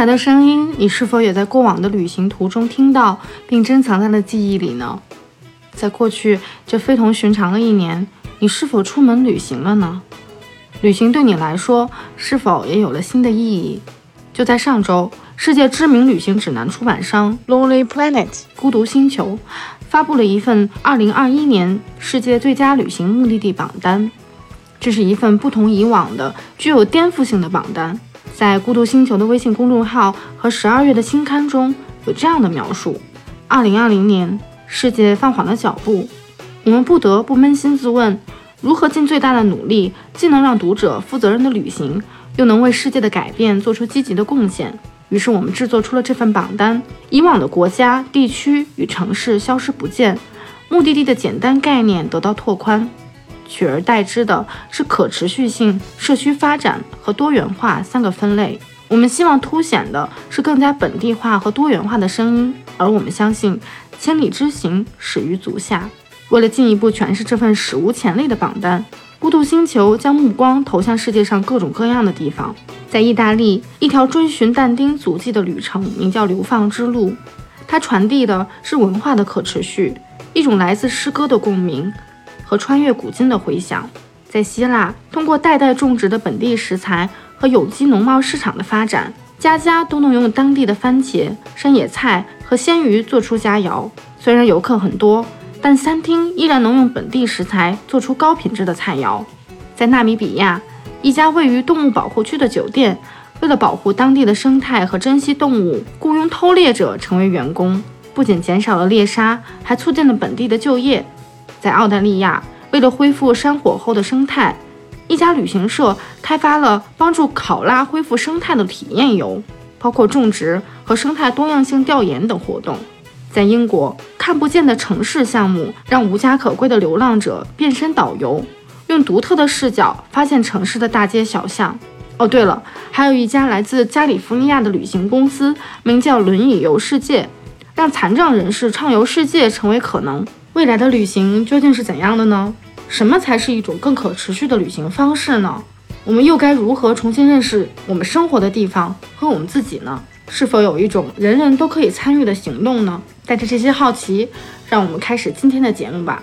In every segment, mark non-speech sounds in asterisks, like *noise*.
才的声音，你是否也在过往的旅行途中听到，并珍藏在了记忆里呢？在过去这非同寻常的一年，你是否出门旅行了呢？旅行对你来说是否也有了新的意义？就在上周，世界知名旅行指南出版商 Lonely Planet 孤独星球发布了一份2021年世界最佳旅行目的地榜单。这是一份不同以往的、具有颠覆性的榜单。在孤独星球的微信公众号和十二月的新刊中有这样的描述：二零二零年，世界放缓了脚步，我们不得不扪心自问，如何尽最大的努力，既能让读者负责任的旅行，又能为世界的改变做出积极的贡献。于是我们制作出了这份榜单。以往的国家、地区与城市消失不见，目的地的简单概念得到拓宽。取而代之的是可持续性、社区发展和多元化三个分类。我们希望凸显的是更加本地化和多元化的声音，而我们相信千里之行始于足下。为了进一步诠释这份史无前例的榜单，孤独星球将目光投向世界上各种各样的地方。在意大利，一条追寻但丁足迹的旅程名叫“流放之路”，它传递的是文化的可持续，一种来自诗歌的共鸣。和穿越古今的回响，在希腊，通过代代种植的本地食材和有机农贸市场的发展，家家都能用当地的番茄、山野菜和鲜鱼做出佳肴。虽然游客很多，但餐厅依然能用本地食材做出高品质的菜肴。在纳米比亚，一家位于动物保护区的酒店，为了保护当地的生态和珍稀动物，雇佣偷猎者成为员工，不仅减少了猎杀，还促进了本地的就业。在澳大利亚，为了恢复山火后的生态，一家旅行社开发了帮助考拉恢复生态的体验游，包括种植和生态多样性调研等活动。在英国，看不见的城市项目让无家可归的流浪者变身导游，用独特的视角发现城市的大街小巷。哦，对了，还有一家来自加利福尼亚的旅行公司，名叫“轮椅游世界”，让残障人士畅游世界成为可能。未来的旅行究竟是怎样的呢？什么才是一种更可持续的旅行方式呢？我们又该如何重新认识我们生活的地方和我们自己呢？是否有一种人人都可以参与的行动呢？带着这些好奇，让我们开始今天的节目吧。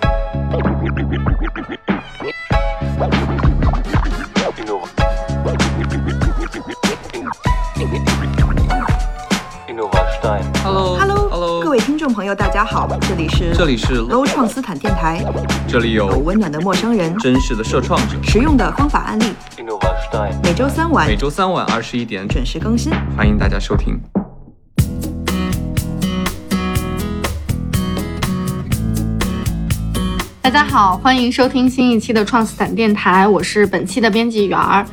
Innova Stein. 位听众朋友，大家好，这里是这里是 Low 创斯坦电台，这里有有温暖的陌生人，真实的社创者，实用的方法案例，每周三晚每周三晚二十一点准时更新。欢迎大家收听。大家好，欢迎收听新一期的创斯坦电台，我是本期的编辑员儿。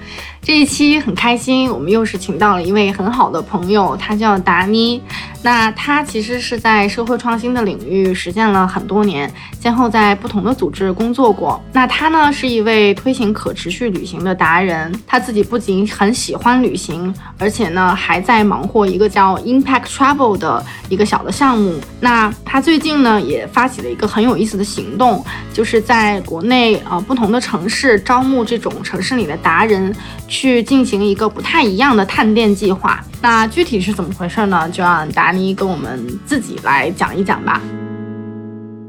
这一期很开心，我们又是请到了一位很好的朋友，他叫达妮。那他其实是在社会创新的领域实践了很多年，先后在不同的组织工作过。那他呢是一位推行可持续旅行的达人，他自己不仅很喜欢旅行，而且呢还在忙活一个叫 Impact Travel 的一个小的项目。那他最近呢也发起了一个很有意思的行动，就是在国内啊、呃、不同的城市招募这种城市里的达人，去进行一个不太一样的探店计划。那具体是怎么回事呢？就让达妮跟我们自己来讲一讲吧。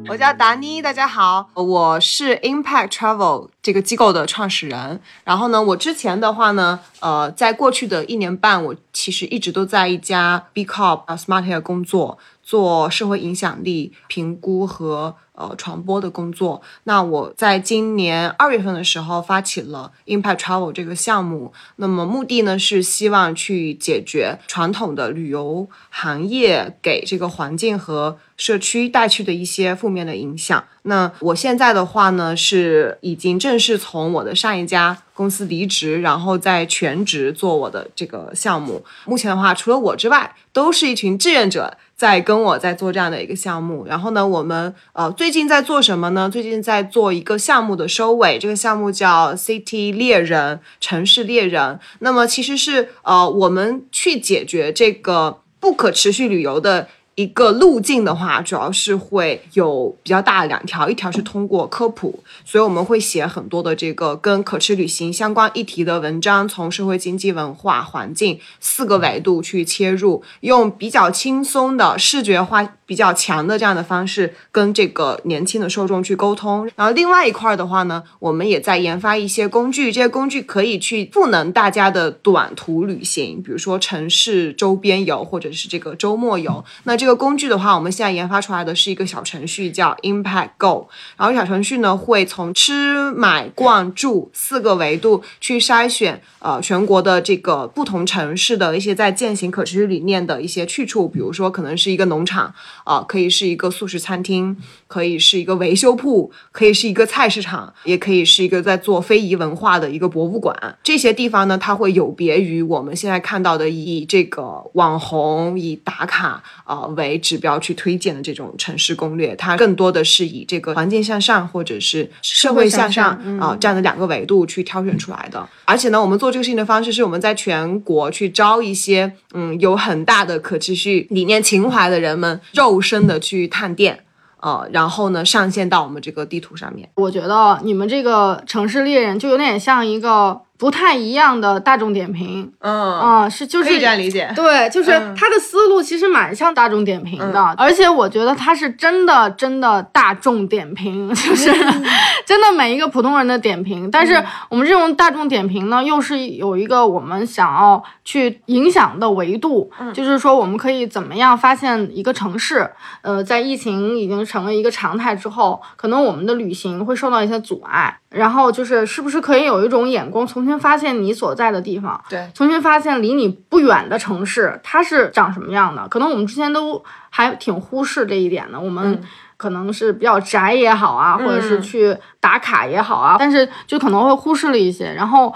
我叫达妮，大家好，我是 Impact Travel 这个机构的创始人。然后呢，我之前的话呢，呃，在过去的一年半，我其实一直都在一家 B Corp 啊 Smart Air 工作，做社会影响力评估和呃传播的工作。那我在今年二月份的时候发起了 Impact Travel 这个项目，那么目的呢是希望去解决传统的旅游行业给这个环境和社区带去的一些负面的影响。那我现在的话呢，是已经正式从我的上一家公司离职，然后在全职做我的这个项目。目前的话，除了我之外，都是一群志愿者在跟我在做这样的一个项目。然后呢，我们呃最近在做什么呢？最近在做一个项目的收尾，这个项目叫 City 猎人，城市猎人。那么其实是呃我们去解决这个不可持续旅游的。一个路径的话，主要是会有比较大的两条，一条是通过科普，所以我们会写很多的这个跟可持旅行相关议题的文章，从社会经济、文化、环境四个维度去切入，用比较轻松的视觉化、比较强的这样的方式跟这个年轻的受众去沟通。然后另外一块的话呢，我们也在研发一些工具，这些工具可以去赋能大家的短途旅行，比如说城市周边游或者是这个周末游。那这这个工具的话，我们现在研发出来的是一个小程序，叫 Impact Go。然后小程序呢，会从吃、买、逛、住四个维度去筛选，呃，全国的这个不同城市的一些在践行可持续理念的一些去处，比如说可能是一个农场，啊、可以是一个素食餐厅，可以是一个维修铺，可以是一个菜市场，也可以是一个在做非遗文化的一个博物馆。这些地方呢，它会有别于我们现在看到的以这个网红、以打卡啊、呃为指标去推荐的这种城市攻略，它更多的是以这个环境向上或者是社会向上啊、这样的两个维度去挑选出来的。而且呢，我们做这个事情的方式是我们在全国去招一些嗯有很大的可持续理念情怀的人们，肉身的去探店。呃，然后呢，上线到我们这个地图上面。我觉得你们这个城市猎人就有点像一个不太一样的大众点评。嗯，啊、是就是可以这样理解。对，就是嗯他的思路其实蛮像大众点评的，而且我觉得他是真的真的大众点评，*laughs* 就是、真的每一个普通人的点评。但是我们这种大众点评呢，又是有一个我们想要去影响的维度，就是说我们可以怎么样发现一个城市，呃，在疫情已经成为一个常态之后，可能我们的旅行会受到一些阻碍，然后就是是不是可以有一种眼光重新发现你所在的地方，对重新发现离你不远的城市它是长什么样的。可能我们之前都还挺忽视这一点的，我们可能是比较宅也好啊，或者是去打卡也好啊，但是就可能会忽视了一些。然后，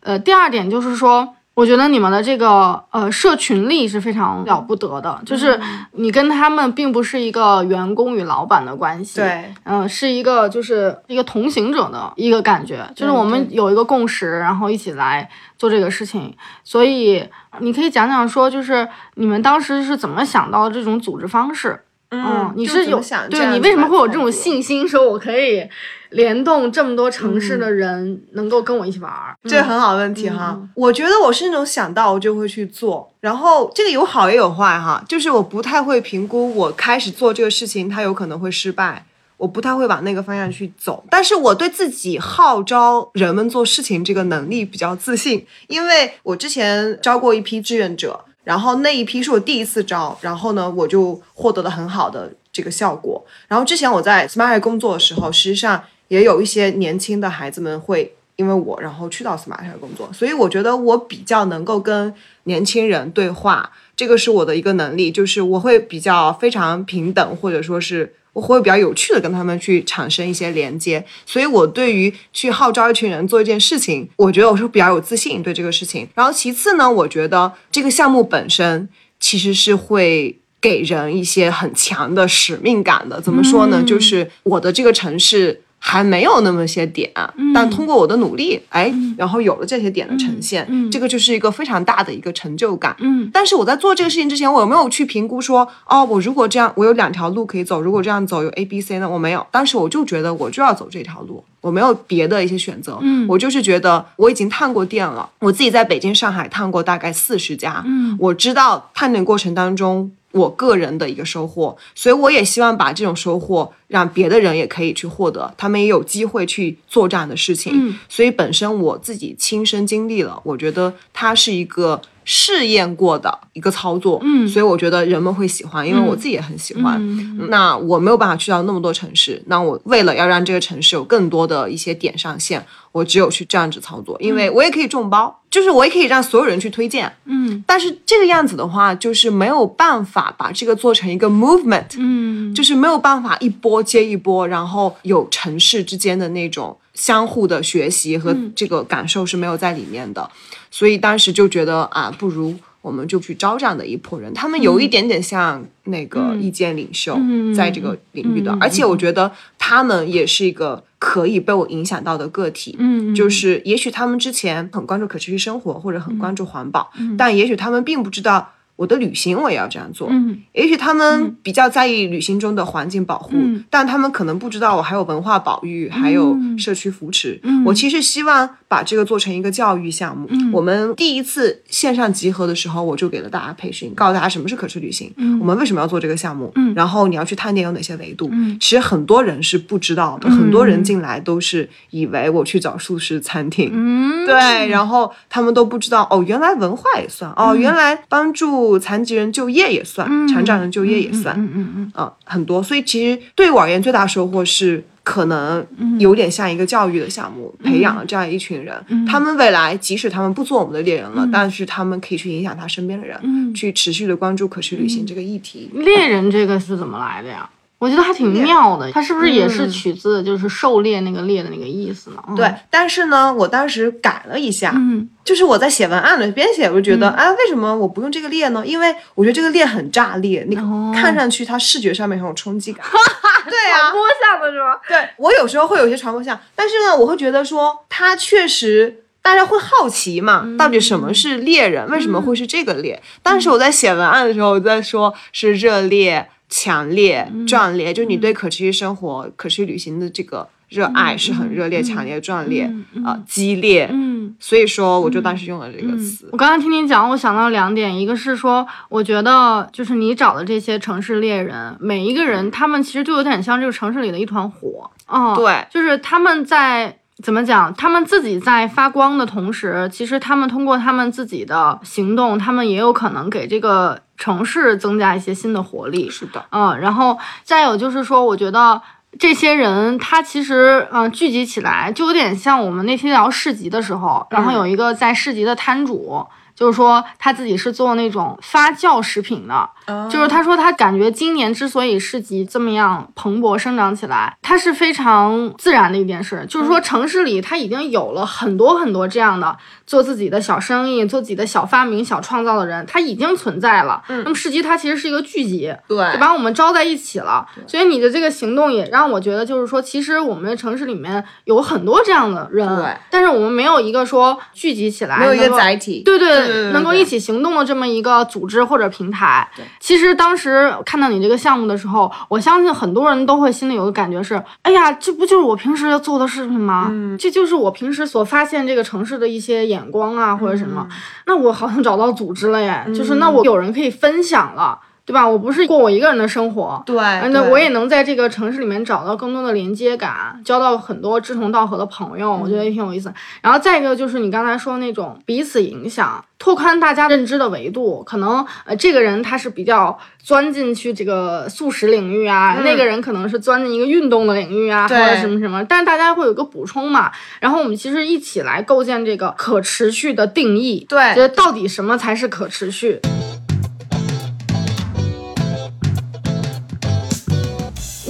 呃，第二点就是说。我觉得你们的这个呃社群力是非常了不得的，就是你跟他们并不是一个员工与老板的关系，对，嗯、是一个就是一个同行者的一个感觉，就是我们有一个共识，然后一起来做这个事情。所以你可以讲讲说，就是你们当时是怎么想到这种组织方式？嗯，你是有想对你为什么会有这种信心，说我可以联动这么多城市的人，能够跟我一起玩儿？这个很好的问题哈，我觉得我是那种想到我就会去做，然后这个有好也有坏哈，就是我不太会评估我开始做这个事情，它有可能会失败。我不太会往那个方向去走，但是我对自己号召人们做事情这个能力比较自信，因为我之前招过一批志愿者，然后那一批是我第一次招，然后呢，我就获得了很好的这个效果。然后之前我在 Smart 工作的时候，实际上也有一些年轻的孩子们会因为我然后去到 Smart 工作，所以我觉得我比较能够跟年轻人对话，这个是我的一个能力，就是我会比较非常平等，或者说是。我会比较有趣的跟他们去产生一些连接，所以我对于去号召一群人做一件事情，我觉得我是比较有自信对这个事情。然后其次呢，我觉得这个项目本身其实是会给人一些很强的使命感的。怎么说呢？就是我的这个城市。还没有那么些点，但通过我的努力，哎，然后有了这些点的呈现，这个就是一个非常大的一个成就感。嗯，但是我在做这个事情之前，我有没有去评估说，哦，我如果这样，我有两条路可以走，如果这样走有 A、B、C 呢？我没有，当时我就觉得我就要走这条路，我没有别的一些选择。嗯我就是觉得我已经探过店了，我自己在北京、上海探过大概四十家，嗯我知道探店过程当中。我个人的一个收获，所以我也希望把这种收获让别的人也可以去获得，他们也有机会去做这样的事情。嗯所以本身我自己亲身经历了，我觉得它是一个试验过的一个操作，嗯。所以我觉得人们会喜欢，因为我自己也很喜欢。嗯。那我没有办法去到那么多城市，那我为了要让这个城市有更多的一些点上线，我只有去这样子操作，因为我也可以众包，就是我也可以让所有人去推荐。嗯。但是这个样子的话，就是没有办法把这个做成一个 movement，嗯。就是没有办法一波接一波，然后有城市之间的那种相互的学习和嗯。这个感受是没有在里面的，所以当时就觉得啊，不如我们就去招这样的一波人，他们有一点点像那个意见领袖，嗯在这个领域的，嗯而且我觉得他们也是一个可以被我影响到的个体，嗯就是也许他们之前很关注可持续生活或者很关注环保，嗯。但也许他们并不知道。我的旅行我也要这样做，嗯。也许他们比较在意旅行中的环境保护，嗯。但他们可能不知道我还有文化保育，还有社区扶持。嗯。我其实希望把这个做成一个教育项目。嗯。我们第一次线上集合的时候，我就给了大家培训，告诉大家什么是可持续旅行，嗯。我们为什么要做这个项目，嗯。然后你要去探店有哪些维度。嗯。其实很多人是不知道的，很多人进来都是以为我去找素食餐厅。嗯，对，然后他们都不知道哦，原来文化也算哦，原来帮助残疾人就业也算，残障人就业也算，嗯嗯嗯啊、很多。所以其实对我而言，最大收获是可能有点像一个教育的项目，培养了这样一群人。他们未来即使他们不做我们的猎人了，但是他们可以去影响他身边的人，嗯去持续的关注可持续旅行这个议题。猎人这个是怎么来的呀？我觉得还挺妙的，它是不是也是取自就是狩猎那个猎的那个意思呢？嗯对，，但是呢，我当时改了一下，嗯就是我在写文案的编写，我就觉得，啊，为什么我不用这个猎呢？因为我觉得这个猎很炸裂，你哦看上去它视觉上面很有冲击感。*laughs* 对啊，播下的是吗？*laughs* 对我有时候会有一些传播像，但是呢，我会觉得说它确实。大家会好奇嘛？到底什么是猎人？为什么会是这个猎？当时我在写文案的时候，我在说是热烈、强烈、壮烈，就你对可持续生活、可持续旅行的这个热爱是很热烈、强烈、壮烈啊、激烈。嗯。所以说，我就当时用了这个词。我刚刚听你讲，我想到两点，一个是说，我觉得就是你找的这些城市猎人，每一个人他们其实就有点像这个城市里的一团火，哦，对就是他们在。怎么讲？他们自己在发光的同时，其实他们通过他们自己的行动，他们也有可能给这个城市增加一些新的活力。是的，嗯，然后再有就是说，我觉得这些人他其实嗯、呃聚集起来，就有点像我们那天聊市集的时候，然后有一个在市集的摊主。就是说他自己是做那种发酵食品的，就是他说他感觉今年之所以市集这么样蓬勃生长起来，它是非常自然的一件事。就是说城市里他已经有了很多很多这样的做自己的小生意、做自己的小发明、小创造的人，他已经存在了。那么市集它其实是一个聚集，对就把我们招在一起了。所以你的这个行动也让我觉得，就是说，其实我们的城市里面有很多这样的人，对但是我们没有一个说聚集起来，没有一个载体。对对能够一起行动的这么一个组织或者平台。其实当时看到你这个项目的时候，我相信很多人都会心里有个感觉是：哎呀，这不就是我平时要做的事情吗？嗯这就是我平时所发现这个城市的一些眼光啊，或者什嗯么。那我好像找到组织了耶，就是那我有人可以分享了。对吧？我不是过我一个人的生活，对呃那我也能在这个城市里面找到更多的连接感，交到很多志同道合的朋友，我觉得也挺有意思。然后再一个就是你刚才说那种彼此影响，拓宽大家认知的维度。可能呃，这个人他是比较钻进去这个素食领域啊，那个人可能是钻进一个运动的领域啊，或者什么什么。但是大家会有个补充嘛，然后我们其实一起来构建这个可持续的定义。对觉得到底什么才是可持续？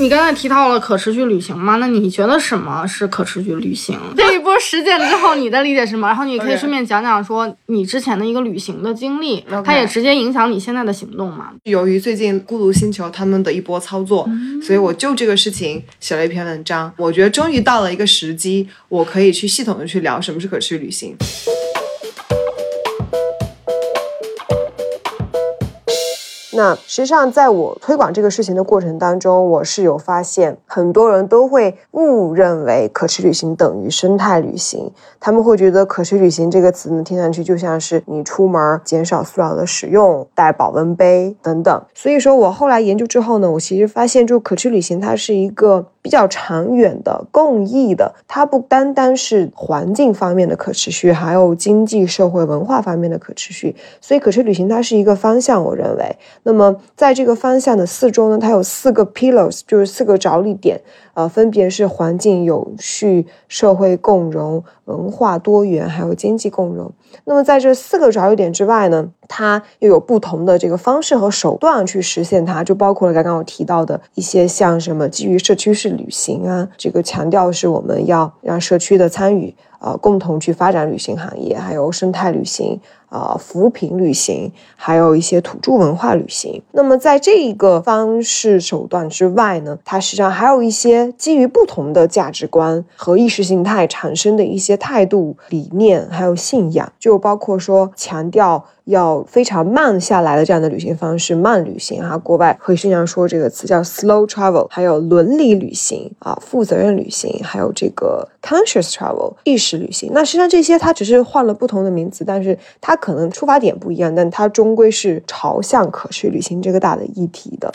你刚才提到了可持续旅行嘛？那你觉得什么是可持续旅行？这一波实践之后，你的理解是什么？然后你可以顺便讲讲说你之前的一个旅行的经历它也直接影响你现在的行动嘛？由于最近孤独星球他们的一波操作，嗯所以我就这个事情写了一篇文章。我觉得终于到了一个时机，我可以去系统的去聊什么是可持续旅行。那实际上，在我推广这个事情的过程当中，我是有发现，很多人都会误认为可持续旅行等于生态旅行。他们会觉得可持续旅行这个词呢，听上去就像是你出门减少塑料的使用、带保温杯等等。所以说我后来研究之后呢，我其实发现，就可持续旅行它是一个比较长远的、共益的，它不单单是环境方面的可持续，还有经济社会文化方面的可持续。所以，可持旅行它是一个方向，我认为。那么，在这个方向的四周呢，它有四个 pillars，就是四个着力点，呃，分别是环境有序、社会共融、文化多元，还有经济共融。那么，在这四个着力点之外呢，它又有不同的这个方式和手段去实现它，就包括了刚刚我提到的一些像什么基于社区式旅行啊，这个强调是我们要让社区的参与，呃，共同去发展旅行行业，还有生态旅行。啊，扶贫旅行，还有一些土著文化旅行。那么，在这一个方式手段之外呢，它实际上还有一些基于不同的价值观和意识形态产生的一些态度、理念，还有信仰，就包括说强调。要非常慢下来的这样的旅行方式，慢旅行哈，国外会经常说这个词叫 slow travel，还有伦理旅行啊，负责任旅行，还有这个 conscious travel 意识旅行。那实际上这些它只是换了不同的名词，但是它可能出发点不一样，但它终归是朝向可持续旅行这个大的议题的。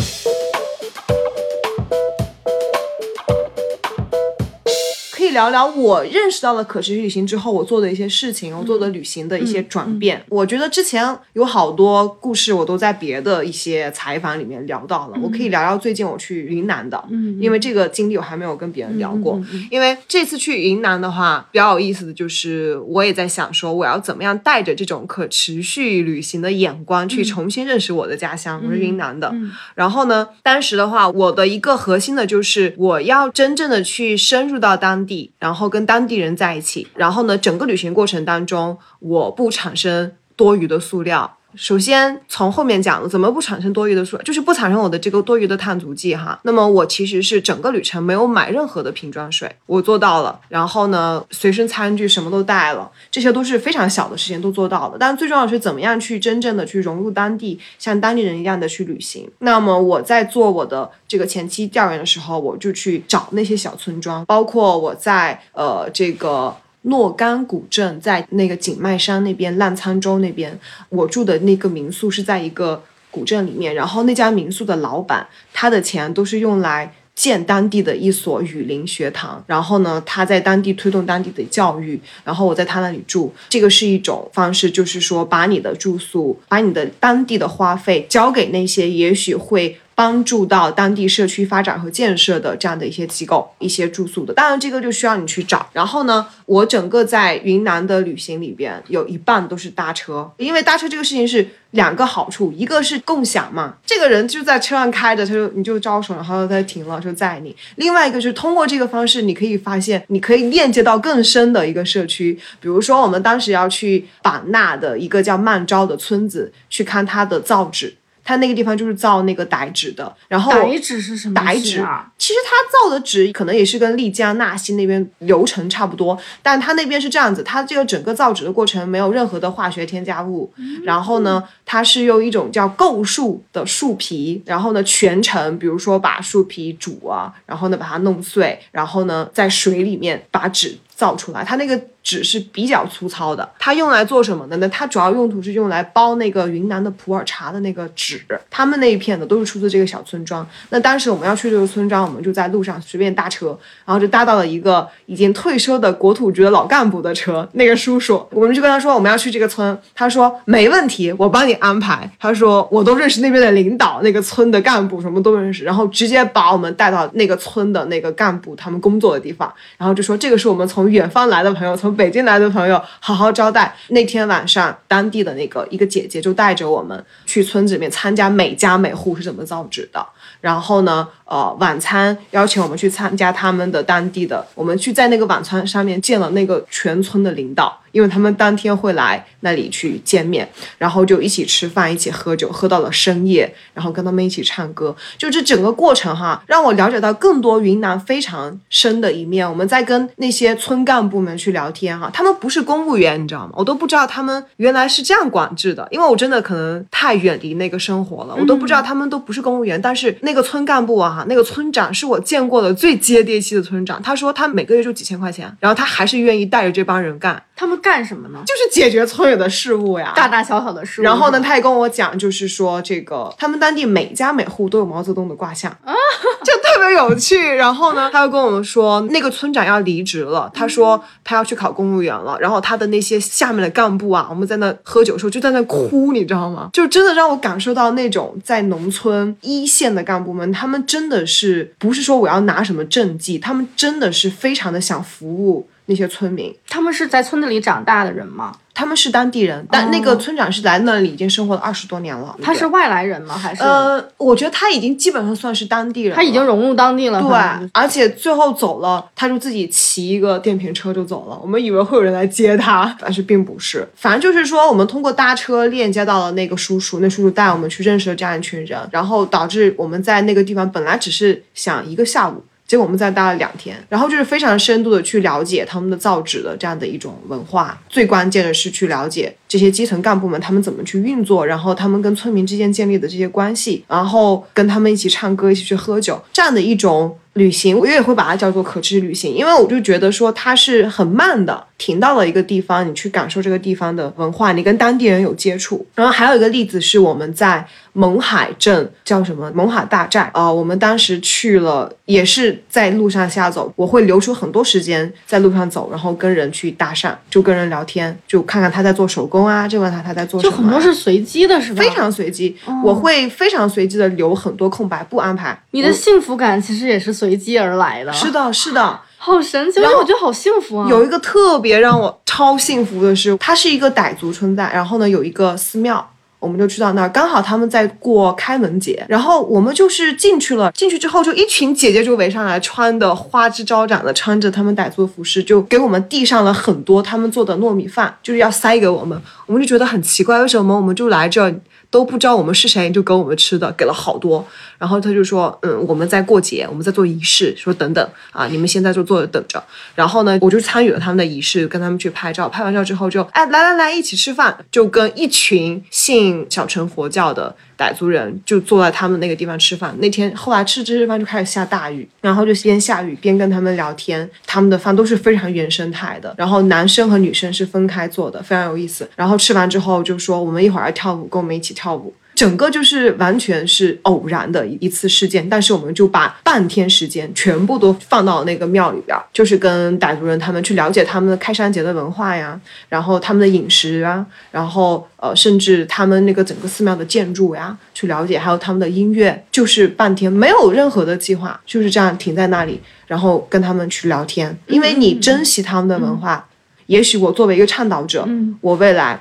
聊聊我认识到了可持续旅行之后，我做的一些事情，我做的旅行的一些转变。我觉得之前有好多故事，我都在别的一些采访里面聊到了。我可以聊聊最近我去云南的，因为这个经历我还没有跟别人聊过。因为这次去云南的话，比较有意思的就是，我也在想说，我要怎么样带着这种可持续旅行的眼光去重新认识我的家乡，我是云南的。然后呢，当时的话，我的一个核心的就是我要真正的去深入到当地。然后跟当地人在一起，然后呢，整个旅行过程当中，我不产生多余的塑料。首先从后面讲，怎么不产生多余的水，就是不产生我的这个多余的碳足迹哈。那么我其实是整个旅程没有买任何的瓶装水，我做到了。然后呢，随身餐具什么都带了，这些都是非常小的事情都做到了。但最重要的是怎么样去真正的去融入当地，像当地人一样的去旅行。那么我在做我的这个前期调研的时候，我就去找那些小村庄，包括我在呃这个。诺干古镇在那个景迈山那边，澜沧州那边，我住的那个民宿是在一个古镇里面。然后那家民宿的老板，他的钱都是用来建当地的一所雨林学堂。然后呢，他在当地推动当地的教育。然后我在他那里住，这个是一种方式，就是说把你的住宿，把你的当地的花费交给那些也许会。帮助到当地社区发展和建设的这样的一些机构、一些住宿的，当然这个就需要你去找。然后呢，我整个在云南的旅行里边有一半都是搭车，因为搭车这个事情是两个好处，一个是共享嘛，这个人就在车上开着，他就你就招手，然后他停了就载你。另外一个就是通过这个方式，你可以发现，你可以链接到更深的一个社区，比如说我们当时要去版纳的一个叫曼昭的村子去看它的造纸。它那个地方就是造那个傣纸的，然后傣纸是什么？傣纸啊，其实它造的纸可能也是跟丽江、纳西那边流程差不多，但它那边是这样子，它这个整个造纸的过程没有任何的化学添加物，然后呢，它是用一种叫构树的树皮，然后呢全程，比如说把树皮煮啊，然后呢把它弄碎，然后呢在水里面把纸造出来，它那个。纸是比较粗糙的，它用来做什么的呢？它主要用途是用来包那个云南的普洱茶的那个纸。他们那一片的都是出自这个小村庄。那当时我们要去这个村庄，我们就在路上随便搭车，然后就搭到了一个已经退休的国土局的老干部的车。那个叔叔，我们就跟他说我们要去这个村，他说没问题，我帮你安排。他说我都认识那边的领导，那个村的干部什么都认识，然后直接把我们带到那个村的那个干部他们工作的地方，然后就说这个是我们从远方来的朋友，从。北京来的朋友好好招待。那天晚上，当地的那个一个姐姐就带着我们去村子里面参加每家每户是怎么造纸的。然后呢，呃，晚餐邀请我们去参加他们的当地的，我们去在那个晚餐上面见了那个全村的领导。因为他们当天会来那里去见面，然后就一起吃饭，一起喝酒，喝到了深夜，然后跟他们一起唱歌。就这整个过程哈，让我了解到更多云南非常深的一面。我们在跟那些村干部们去聊天哈，他们不是公务员，你知道吗？我都不知道他们原来是这样管制的，因为我真的可能太远离那个生活了，我都不知道他们都不是公务员。但是那个村干部啊哈，那个村长是我见过的最接地气的村长。他说他每个月就几千块钱，然后他还是愿意带着这帮人干。他们干什么呢？就是解决村里的事务呀，大大小小的事务。然后呢，他也跟我讲，就是说这个他们当地每家每户都有毛泽东的卦象，*laughs* 就特别有趣。然后呢，他又跟我们说，那个村长要离职了，他说他要去考公务员了。然后他的那些下面的干部啊，我们在那喝酒的时候就在那哭，你知道吗？就真的让我感受到那种在农村一线的干部们，他们真的是不是说我要拿什么政绩，他们真的是非常的想服务那些村民。他们是在村子里长大的人吗？他们是当地人，但那个村长是来那里已经生活了二十多年了。他是外来人吗？还是呃，我觉得他已经基本上算是当地人，他已经融入当地了？对，而且最后走了，他就自己骑一个电瓶车就走了。我们以为会有人来接他，但是并不是。反正就是说，我们通过搭车链接到了那个叔叔，那叔叔带我们去认识了这样一群人，然后导致我们在那个地方本来只是想一个下午。结果我们在待了两天，然后就是非常深度的去了解他们的造纸的这样的一种文化。最关键的是去了解这些基层干部们他们怎么去运作，然后他们跟村民之间建立的这些关系，然后跟他们一起唱歌，一起去喝酒，这样的一种旅行，我也会把它叫做可持续旅行，因为我就觉得说它是很慢的，停到了一个地方，你去感受这个地方的文化，你跟当地人有接触。然后还有一个例子是我们在勐海镇叫什么勐海大寨啊、我们当时去了，也是在路上瞎走，我会留出很多时间在路上走，然后跟人去搭讪，就跟人聊天，就看看他在做手工啊，就问他他在做什么啊、就很多是随机的，是吧？非常随机，我会非常随机的留很多空白，不安排。你的幸福感其实也是随机而来的。是的，是的。*laughs* 好神奇，然后我觉得好幸福啊！有一个特别让我超幸福的是，它是一个傣族村寨，然后呢有一个寺庙。我们就去到那儿，刚好他们在过开门节，然后我们就是进去了。进去之后，就一群姐姐就围上来，穿的花枝招展的，穿着他们傣族的服饰，就给我们递上了很多他们做的糯米饭，就是要塞给我们。我们就觉得很奇怪，为什么我们就来这都不知道我们是谁，就给我们吃的，给了好多。然后他就说，嗯，我们在过节，我们在做仪式，说等等啊，你们现在就坐着等着。然后呢，我就参与了他们的仪式，跟他们去拍照。拍完照之后就，哎，来来来，一起吃饭，就跟一群信小乘佛教的傣族人就坐在他们那个地方吃饭。那天后来吃这些饭就开始下大雨，然后就边下雨边跟他们聊天。他们的饭都是非常原生态的，然后男生和女生是分开做的，非常有意思。然后吃完之后就说，我们一会儿要跳舞，跟我们一起跳舞。整个就是完全是偶然的一次事件，但是我们就把半天时间全部都放到那个庙里边，就是跟傣族人他们去了解他们的开山节的文化呀，然后他们的饮食啊，然后呃，甚至他们那个整个寺庙的建筑呀，去了解，还有他们的音乐，就是半天没有任何的计划，就是这样停在那里，然后跟他们去聊天，因为你珍惜他们的文化。也许我作为一个倡导者，我未来，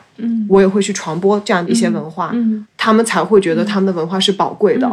我也会去传播这样的一些文化，他们才会觉得他们的文化是宝贵的。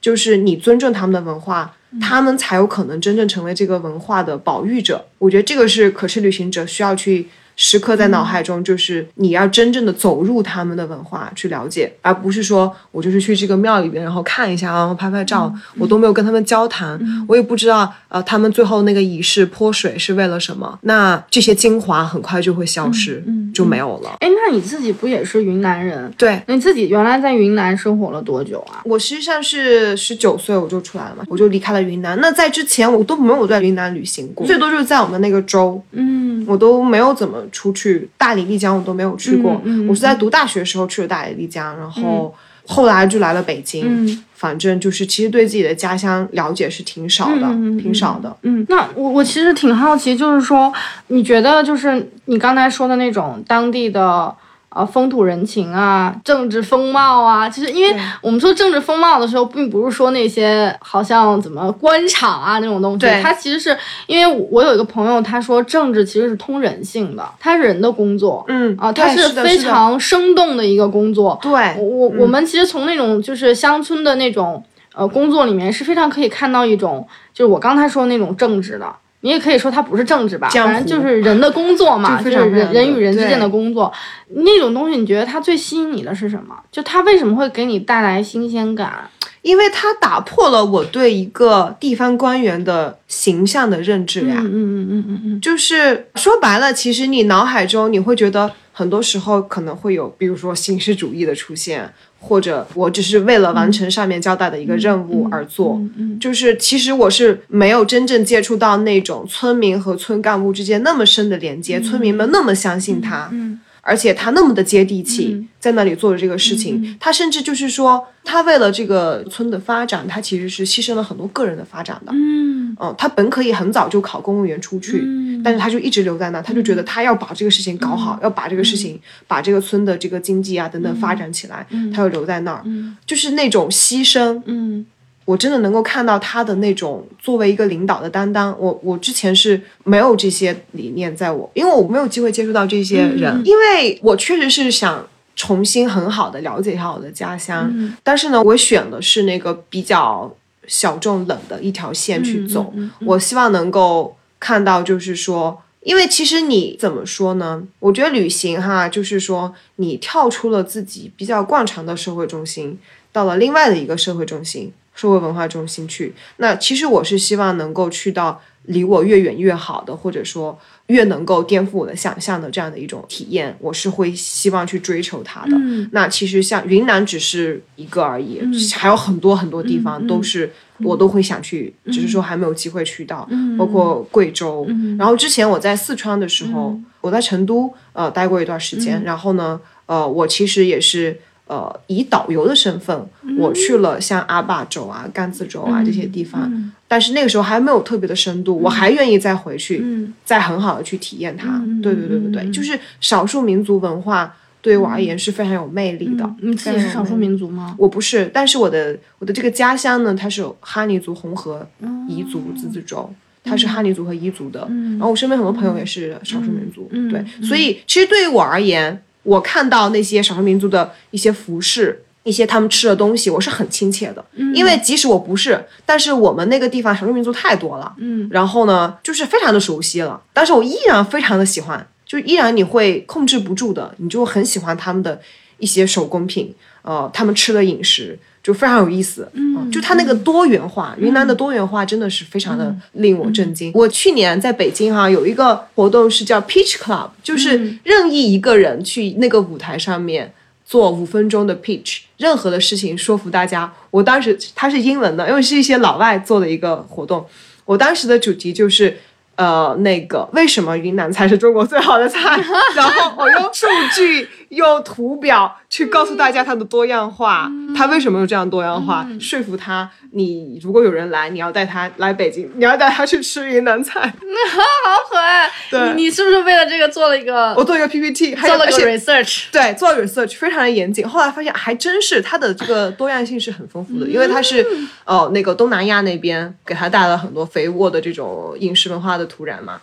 就是你尊重他们的文化，他们才有可能真正成为这个文化的保育者。我觉得这个是可持旅行者需要去时刻在脑海中，就是你要真正的走入他们的文化去了解，而不是说我就是去这个庙里边，然后看一下，然后拍拍照，我都没有跟他们交谈，我也不知道呃他们最后那个仪式泼水是为了什么。那这些精华很快就会消失，就没有了。哎，那你自己不也是云南人？对，你自己原来在云南生活了多久啊？我实际上是十九岁我就出来了嘛，我就离开了云南。那在之前我都没有在云南旅行过，最多就是在我们那个州，嗯，我都没有怎么出去。大理、丽江我都没有去过，嗯嗯我是在读大学的时候去了大理、丽江，然后后来就来了北京。嗯反正就是其实对自己的家乡了解是挺少的，挺少的。嗯，那我我其实挺好奇，就是说，你觉得就是你刚才说的那种当地的呃风土人情啊、政治风貌啊，其实因为我们说政治风貌的时候，并不是说那些好像怎么官场啊那种东西，对它其实是因为我有一个朋友，他说政治其实是通人性的，它是人的工作，嗯啊，它是非常生动的一个工作，对我我我们其实从那种就是乡村的那种呃工作里面是非常可以看到一种，就是我刚才说的那种政治的。你也可以说它不是政治吧，江湖反正就是人的工作嘛，*laughs* 就就是人人与人之间的工作，那种东西，你觉得它最吸引你的是什么？就它为什么会给你带来新鲜感？因为它打破了我对一个地方官员的形象的认知呀。嗯嗯嗯嗯嗯就是说白了，其实你脑海中你会觉得很多时候可能会有，比如说形式主义的出现，或者我只是为了完成上面交代的一个任务而做。嗯就是其实我是没有真正接触到那种村民和村干部之间那么深的连接，村民们那么相信他。嗯而且他那么的接地气，嗯。在那里做着这个事情，他甚至就是说，他为了这个村的发展，他其实是牺牲了很多个人的发展的。嗯。嗯，他本可以很早就考公务员出去，嗯。但是他就一直留在那，他就觉得他要把这个事情搞好，要把这个事情，把这个村的这个经济啊等等发展起来，他要留在那儿，就是那种牺牲，嗯我真的能够看到他的那种作为一个领导的担当。我我之前是没有这些理念在我，因为我没有机会接触到这些人，因为我确实是想。重新很好的了解一下我的家乡，但是呢，我选的是那个比较小众冷的一条线去走。我希望能够看到，就是说，因为其实你怎么说呢？我觉得旅行哈，就是说你跳出了自己比较惯常的社会中心，到了另外的一个社会中心、社会文化中心去。那其实我是希望能够去到离我越远越好的，或者说越能够颠覆我的想象的这样的一种体验，我是会希望去追求它的。那其实像云南只是一个而已，还有很多很多地方都是。我都会想去，只是说还没有机会去到，包括贵州。然后之前我在四川的时候，我在成都呃待过一段时间。然后呢，呃，我其实也是呃以导游的身份，我去了像阿坝州啊、甘孜州啊这些地方。但是那个时候还没有特别的深度，我还愿意再回去，再很好的去体验它。对对对对对，就是少数民族文化。对于我而言是非常有魅力的。你自己是少数民族吗？我不是，但是我的我的这个家乡呢，它是有哈尼族、红河彝族自治州，它是哈尼族和彝族的。然后我身边很多朋友也是少数民族，对，所以其实对于我而言，我看到那些少数民族的一些服饰。一些他们吃的东西，我是很亲切的，因为即使我不是，但是我们那个地方少数民族太多了，嗯，然后呢，就是非常的熟悉了，但是我依然非常的喜欢。就依然你会控制不住的，你就很喜欢他们的一些手工品，呃，他们吃的饮食就非常有意思，嗯，就它那个多元化，云南的多元化真的是非常的令我震惊。我去年在北京哈有一个活动是叫 Pitch Club，就是任意一个人去那个舞台上面做五分钟的 pitch，任何的事情说服大家。我当时它是英文的，因为是一些老外做的一个活动，我当时的主题就是。呃，那个为什么云南菜是中国最好的菜？*laughs* 然后我用数据、用图表去告诉大家它的多样化，它为什么有这样多样化？说服他，你如果有人来，你要带他来北京，你要带他去吃云南菜。*laughs* 好可爱！对你你是不是为了这个做了一个？我做一个 PPT，还做了个 research。对，做了 research 非常的严谨。后来发现还真是它的这个多样性是很丰富的，因为它是哦那个东南亚那边给它带来了很多肥沃的这种饮食文化的土壤嘛。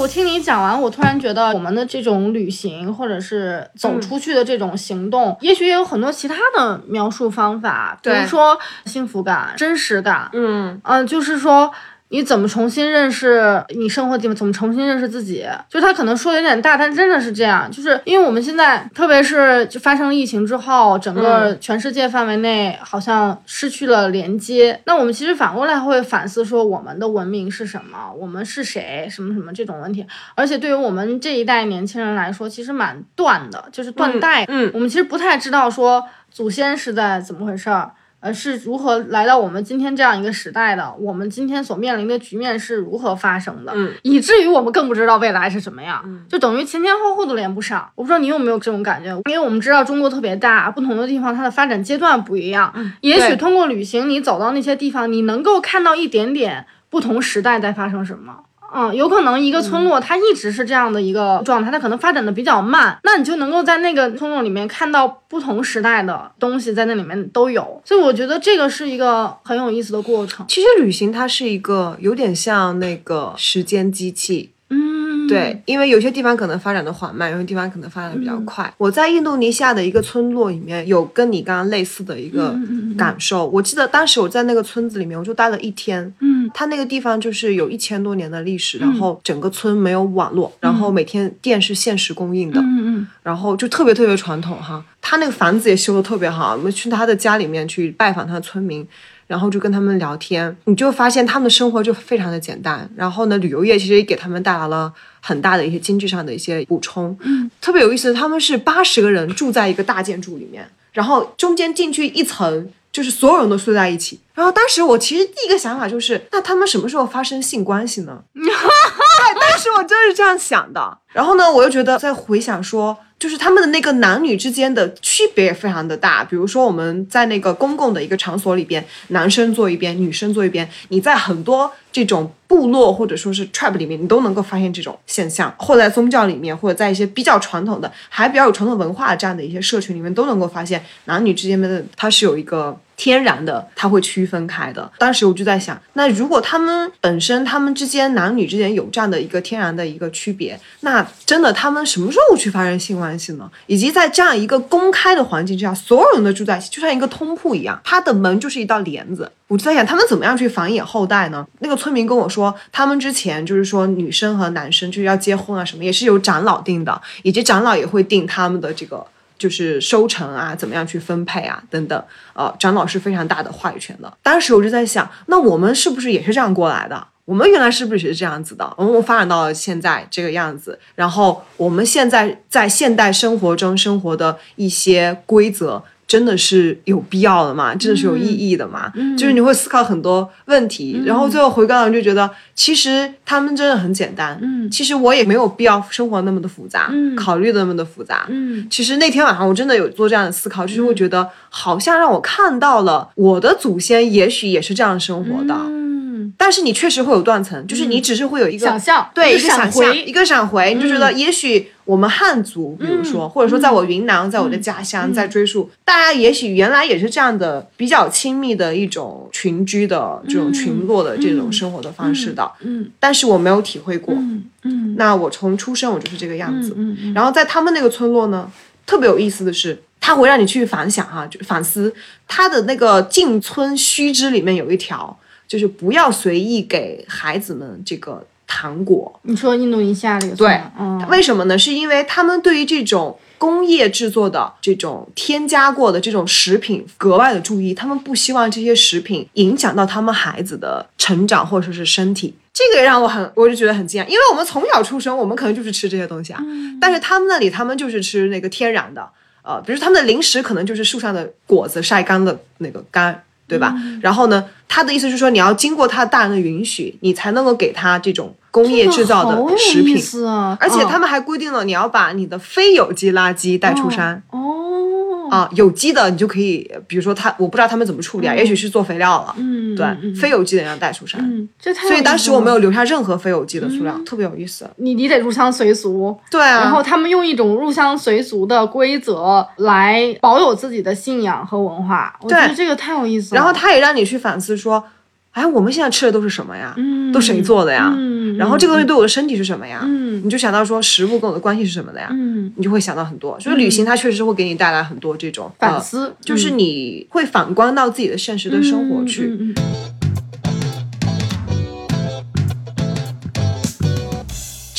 我听你讲完，我突然觉得我们的这种旅行或者是走出去的这种行动，也许也有很多其他的描述方法，比如说幸福感、真实感，嗯嗯、就是说。你怎么重新认识你生活的地方？怎么重新认识自己？就他可能说的有点大，但真的是这样。就是因为我们现在，特别是就发生了疫情之后，整个全世界范围内好像失去了连接。那我们其实反过来会反思说，我们的文明是什么？我们是谁？什么什么这种问题。而且对于我们这一代年轻人来说，其实蛮断的，就是断代。嗯嗯我们其实不太知道说祖先是在怎么回事儿。呃，是如何来到我们今天这样一个时代的？我们今天所面临的局面是如何发生的？嗯，以至于我们更不知道未来是什么样，就等于前前后后都连不上。我不知道你有没有这种感觉，因为我们知道中国特别大，不同的地方它的发展阶段不一样。也许通过旅行，你走到那些地方，你能够看到一点点不同时代在发生什么。嗯，有可能一个村落它一直是这样的一个状态，它可能发展的比较慢，那你就能够在那个村落里面看到不同时代的东西在那里面都有，所以我觉得这个是一个很有意思的过程。其实旅行它是一个有点像那个时间机器，嗯，对，因为有些地方可能发展的缓慢，有些地方可能发展的比较快。我在印度尼西亚的一个村落里面有跟你刚刚类似的一个感受。我记得当时我在那个村子里面，我就待了一天，嗯。它那个地方就是有一千多年的历史，然后整个村没有网络，然后每天电是限时供应的，嗯嗯然后就特别特别传统哈。他那个房子也修的特别好，我们去他的家里面去拜访他的村民，然后就跟他们聊天，你就发现他们的生活就非常的简单。然后呢，旅游业其实也给他们带来了很大的一些经济上的一些补充。嗯，特别有意思，他们是八十个人住在一个大建筑里面，然后中间进去一层。就是所有人都睡在一起，然后当时我其实第一个想法就是，那他们什么时候发生性关系呢？*laughs* 对，当时我真是这样想的。然后呢，我又觉得在回想说，就是他们的那个男女之间的区别也非常的大。比如说我们在那个公共的一个场所里边，男生坐一边，女生坐一边，你在很多这种部落或者说是 tribe 里面，你都能够发现这种现象，或在宗教里面，或者在一些比较传统的、还比较有传统文化这样的一些社群里面，都能够发现男女之间的它是有一个。天然的，它会区分开的。当时我就在想，那如果他们本身他们之间男女之间有这样的一个天然的一个区别，那真的他们什么时候去发生性关系呢？以及在这样一个公开的环境之下，所有人都住在一起，就像一个通铺一样，它的门就是一道帘子。我就在想，他们怎么样去繁衍后代呢？那个村民跟我说，他们之前就是说女生和男生就是要结婚啊什么，也是由长老定的，以及长老也会定他们的这个。就是收成啊，怎么样去分配啊，等等，呃，长老是非常大的话语权的。当时我就在想，那我们是不是也是这样过来的？我们原来是不是也是这样子的？我们发展到了现在这个样子，然后我们现在在现代生活中生活的一些规则。真的是有必要的吗？真的是有意义的吗？嗯、就是你会思考很多问题，嗯、然后最后回过头就觉得，其实他们真的很简单。嗯，其实我也没有必要生活那么的复杂，嗯，考虑的那么的复杂。嗯，其实那天晚上我真的有做这样的思考，就是会觉得好像让我看到了我的祖先，也许也是这样生活的。嗯，但是你确实会有断层，就是你只是会有一个想象，对，一个想象，一个闪回，你就觉得也许。我们汉族，比如说，或者说在我云南，在我的家乡，在追溯，大家也许原来也是这样的，比较亲密的一种群居的这种群落的这种生活的方式的。嗯，但是我没有体会过。嗯，那我从出生我就是这个样子。嗯，然后在他们那个村落呢，特别有意思的是，他会让你去反想哈，就反思他的那个进村须知里面有一条，就是不要随意给孩子们这个。糖果，你说印度尼西亚这个对，嗯，为什么呢？是因为他们对于这种工业制作的这种添加过的这种食品格外的注意，他们不希望这些食品影响到他们孩子的成长或者说是身体。这个也让我很，我就觉得很惊讶，因为我们从小出生，我们可能就是吃这些东西啊，嗯、但是他们那里他们就是吃那个天然的，呃，比如他们的零食可能就是树上的果子晒干的那个干。对吧？嗯、然后呢，他的意思就是说，你要经过他大人的允许，你才能够给他这种工业制造的食品。啊、而且他们还规定了，你要把你的非有机垃圾带出山。哦，啊，有机的你就可以，比如说他，我不知道他们怎么处理啊，嗯、也许是做肥料了。嗯，对，嗯、非有机的要带出山。嗯，这太所以当时我没有留下任何非有机的塑料，嗯、特别有意思。你你得入乡随俗。对啊。然后他们用一种入乡随俗的规则来保有自己的信仰和文化，我觉得这个太有意思了。然后他也让你去反思说，哎，我们现在吃的都是什么呀？嗯，都谁做的呀？嗯，然后这个东西对我的身体是什么呀？嗯，你就想到说食物跟我的关系是什么的呀？嗯，你就会想到很多。所以旅行它确实会给你带来很多这种反思，呃、就是你会反观到自己的现实的生活去。嗯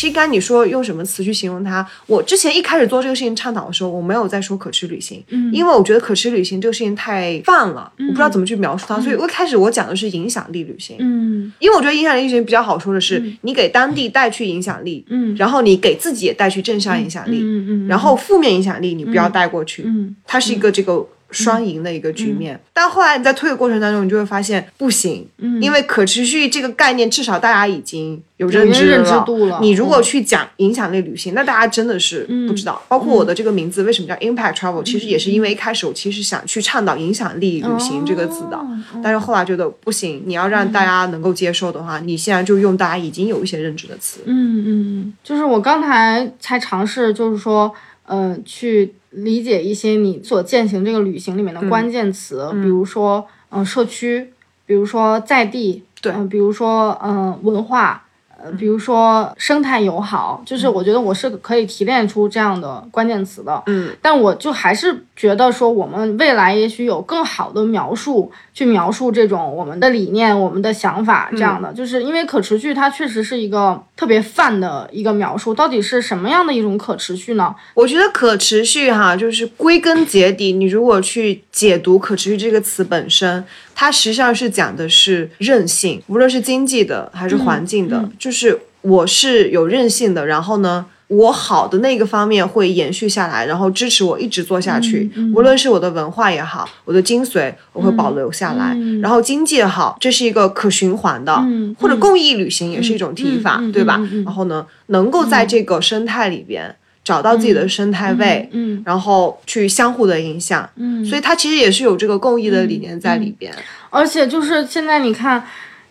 其实刚你说用什么词去形容它？我之前一开始做这个事情倡导的时候，我没有在说可持续旅行，嗯，因为我觉得可持续旅行这个事情太泛了，嗯、我不知道怎么去描述它，所以我一开始我讲的是影响力旅行，嗯，因为我觉得影响力旅行比较好说的是，嗯、你给当地带去影响力，嗯，然后你给自己也带去正向影响力，嗯嗯,嗯，然后负面影响力你不要带过去，嗯，它是一个这个。双赢的一个局面，但后来你在推的过程当中，你就会发现不行，嗯，因为可持续这个概念，至少大家已经有认知认知度了。你如果去讲影响力旅行，那大家真的是不知道。包括我的这个名字为什么叫 Impact Travel，其实也是因为一开始我其实想去倡导影响力旅行这个字的，但是后来觉得不行，你要让大家能够接受的话，你现在就用大家已经有一些认知的词。嗯嗯，就是我刚才才尝试，就是说，呃，去。理解一些你所践行这个旅行里面的关键词，嗯、比如说，嗯、呃，社区，比如说在地，对，比如说，嗯、呃，文化，呃，比如说生态友好，就是我觉得我是可以提炼出这样的关键词的。嗯，但我就还是觉得说，我们未来也许有更好的描述，去描述这种我们的理念、我们的想法这样的，就是因为可持续它确实是一个特别泛的一个描述，到底是什么样的一种可持续呢？我觉得可持续哈，就是归根结底，你如果去解读可持续这个词本身，它实际上是讲的是韧性，无论是经济的还是环境的，就是我是有韧性的，然后呢。我好的那个方面会延续下来，然后支持我一直做下去。无论是我的文化也好，我的精髓我会保留下来。然后经济也好，这是一个可循环的，或者公益旅行也是一种提法，对吧？然后呢，能够在这个生态里边找到自己的生态位，嗯然后去相互的影响。嗯所以它其实也是有这个公益的理念在里边。而且就是现在你看。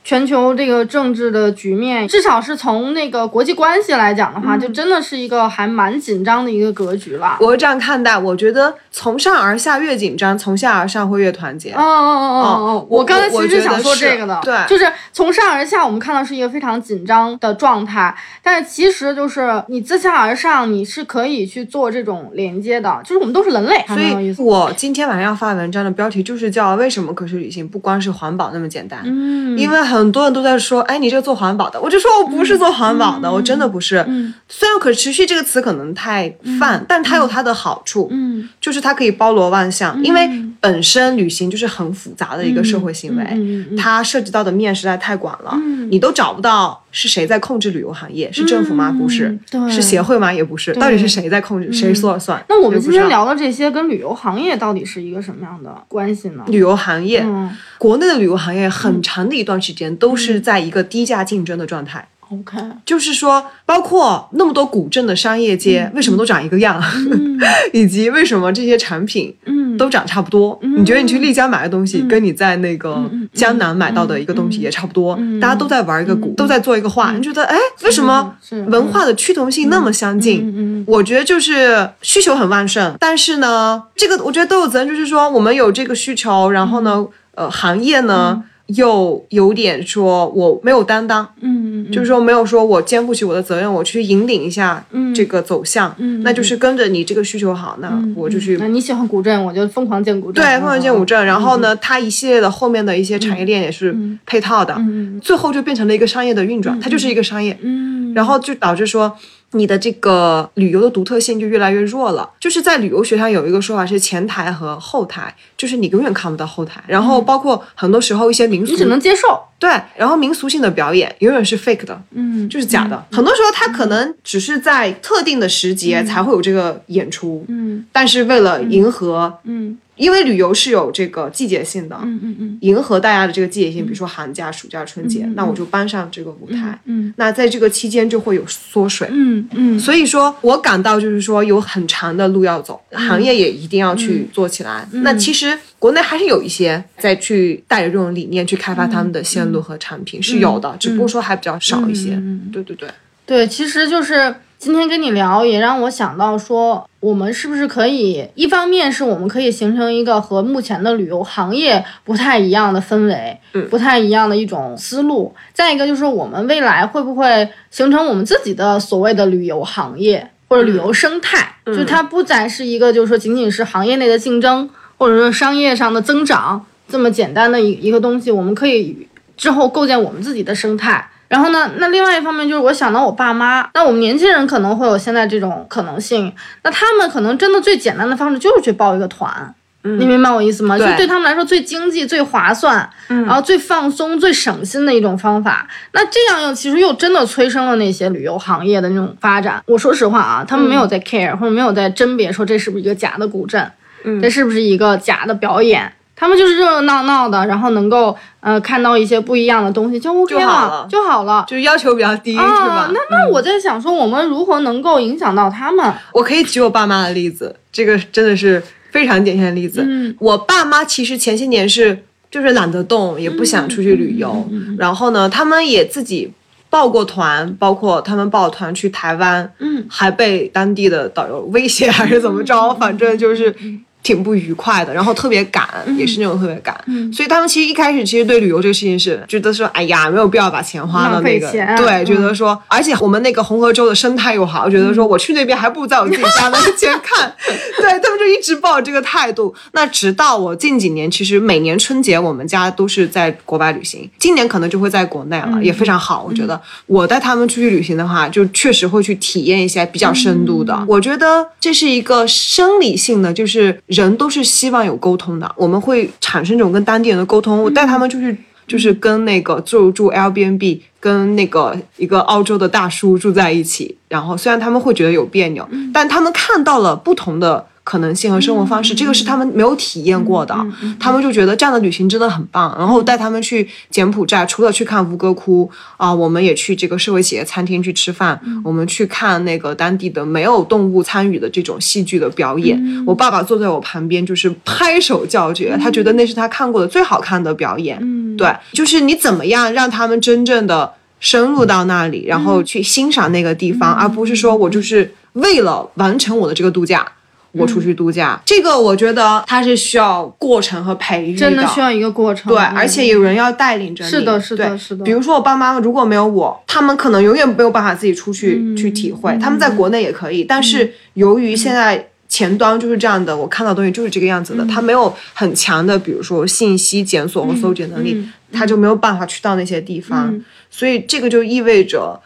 全球这个政治的局面，至少是从那个国际关系来讲的话，就真的是一个还蛮紧张的一个格局了。我会这样看待，我觉得从上而下越紧张，从下而上会越团结。哦哦哦哦哦！我我刚才其实想说这个的，对就是从上而下，我们看到是一个非常紧张的状态，但是其实就是你自下而上，你是可以去做这种连接的，就是我们都是人类，所。以我今天晚上要发文章的标题就是叫“为什么可持续旅行不光是环保那么简单”，嗯，因为很多人都在说，哎，你这个做环保的，我就说我不是做环保的，我真的不是。嗯。虽然可持续这个词可能太泛，但它有它的好处，嗯。就是它可以包罗万象，因为本身旅行就是很复杂的一个社会行为，它涉及到的面实在太广了，嗯。你都找不到是谁在控制旅游行业，是政府吗？不是，嗯是协会吗？也不是，到底是谁在控制？谁说了算？那我们今天聊的这些跟旅游行业到底是一个什么样的关系呢？旅游行业，嗯国内的旅游行业很长的一段时间都是在一个低价竞争的状态。，OK，就是说，包括那么多古镇的商业街，为什么都长一个样？*laughs* 以及为什么这些产品嗯。都长差不多？你觉得你去丽江买的东西，跟你在那个江南买到的一个东西也差不多？大家都在玩一个鼓，都在做一个画，你觉得，哎，为什么文化的趋同性那么相近？我觉得就是需求很旺盛，但是呢，这个我觉得都有责任，就是说我们有这个需求，然后呢，呃，行业呢。又有点说我没有担当，嗯嗯，就是说没有说我肩负起我的责任，我去引领一下嗯。这个走向，嗯那就是跟着你这个需求好，那我就去、那你喜欢古镇，我就疯狂建古镇，对疯狂建古镇，然后嗯呢，它一系列的后面的一些产业链也是配套的，嗯最后就变成了一个商业的运转，它就是一个商业，嗯，然后就导致说。你的这个旅游的独特性就越来越弱了。就是在旅游学上有一个说法是前台和后台，就是你永远看不到后台。然后包括很多时候一些民俗，嗯你只能接受，对，然后民俗性的表演永远是 fake 的，嗯，就是假的。很多时候它可能只是在特定的时节才会有这个演出，嗯但是为了迎合，嗯因为旅游是有这个季节性的，嗯嗯嗯迎合大家的这个季节性，比如说寒假、暑假、春节，那我就搬上这个舞台。嗯那在这个期间就会有缩水，嗯嗯，所以说我感到就是说有很长的路要走，行业也一定要去做起来。那其实国内还是有一些在去带着这种理念去开发他们的线路和产品、是有的，只不过说还比较少一些。对对对，对，其实就是今天跟你聊，也让我想到说，我们是不是可以，一方面是我们可以形成一个和目前的旅游行业不太一样的氛围，嗯不太一样的一种思路。再一个就是我们未来会不会形成我们自己的所谓的旅游行业或者旅游生态，就它不再是一个就是说仅仅是行业内的竞争，或者说商业上的增长这么简单的一一个东西，我们可以之后构建我们自己的生态。然后呢，那另外一方面就是我想到我爸妈，那我们年轻人可能会有现在这种可能性，那他们可能真的最简单的方式就是去报一个团。你明白我意思吗？就对对他们来说最经济、最划算，然后最放松、最省心的一种方法。那这样又其实又真的催生了那些旅游行业的那种发展。我说实话啊，他们没有在 care，、或者没有在甄别说这是不是一个假的古镇，这是不是一个假的表演。他们就是热热闹闹的，然后能够呃看到一些不一样的东西就 OK 了就好了。就是要求比较低，是啊吧？，那那我在想说，我们如何能够影响到他们？我可以举我爸妈的例子，这个真的是非常典型的例子。嗯我爸妈其实前些年是就是懒得动，也不想出去旅游，嗯然后呢，他们也自己报过团，包括他们报团去台湾，嗯还被当地的导游威胁还是怎么着，反正就是挺不愉快的，然后特别赶，也是那种特别赶。所以他们其实一开始其实对旅游这个事情是觉得说，哎呀，没有必要把钱花到那个，对，嗯觉得说，而且我们那个红河州的生态又好，觉得说我去那边还不如在我自己家门前看。*laughs* 对他们就一直抱这个态度。那直到我近几年，其实每年春节我们家都是在国外旅行，今年可能就会在国内了，也非常好。我觉得我带他们出去旅行的话，就确实会去体验一些比较深度的。我觉得这是一个生理性的，就是人都是希望有沟通的，我们会产生这种跟当地人的沟通。我带他们出去。就是跟那个住住 Airbnb，跟那个一个澳洲的大叔住在一起，然后虽然他们会觉得有别扭，但他们看到了不同的可能性和生活方式，这个是他们没有体验过的，他们就觉得这样的旅行真的很棒。然后带他们去柬埔寨，除了去看吴哥窟啊、我们也去这个社会企业餐厅去吃饭，我们去看那个当地的没有动物参与的这种戏剧的表演。我爸爸坐在我旁边，就是拍手叫绝，他觉得那是他看过的最好看的表演。对，就是你怎么样让他们真正的深入到那里，然后去欣赏那个地方，而不是说我就是为了完成我的这个度假。我出去度假，这个我觉得它是需要过程和培育的真的需要一个过程。对，嗯而且有人要带领着你。是的是的对是的比如说我爸妈如果没有我，他们可能永远没有办法自己出去、去体会。他们在国内也可以，但是由于现在。前端就是这样的，我看到东西就是这个样子的，他没有很强的，比如说信息检索和搜集能力，他就没有办法去到那些地方，所以这个就意味着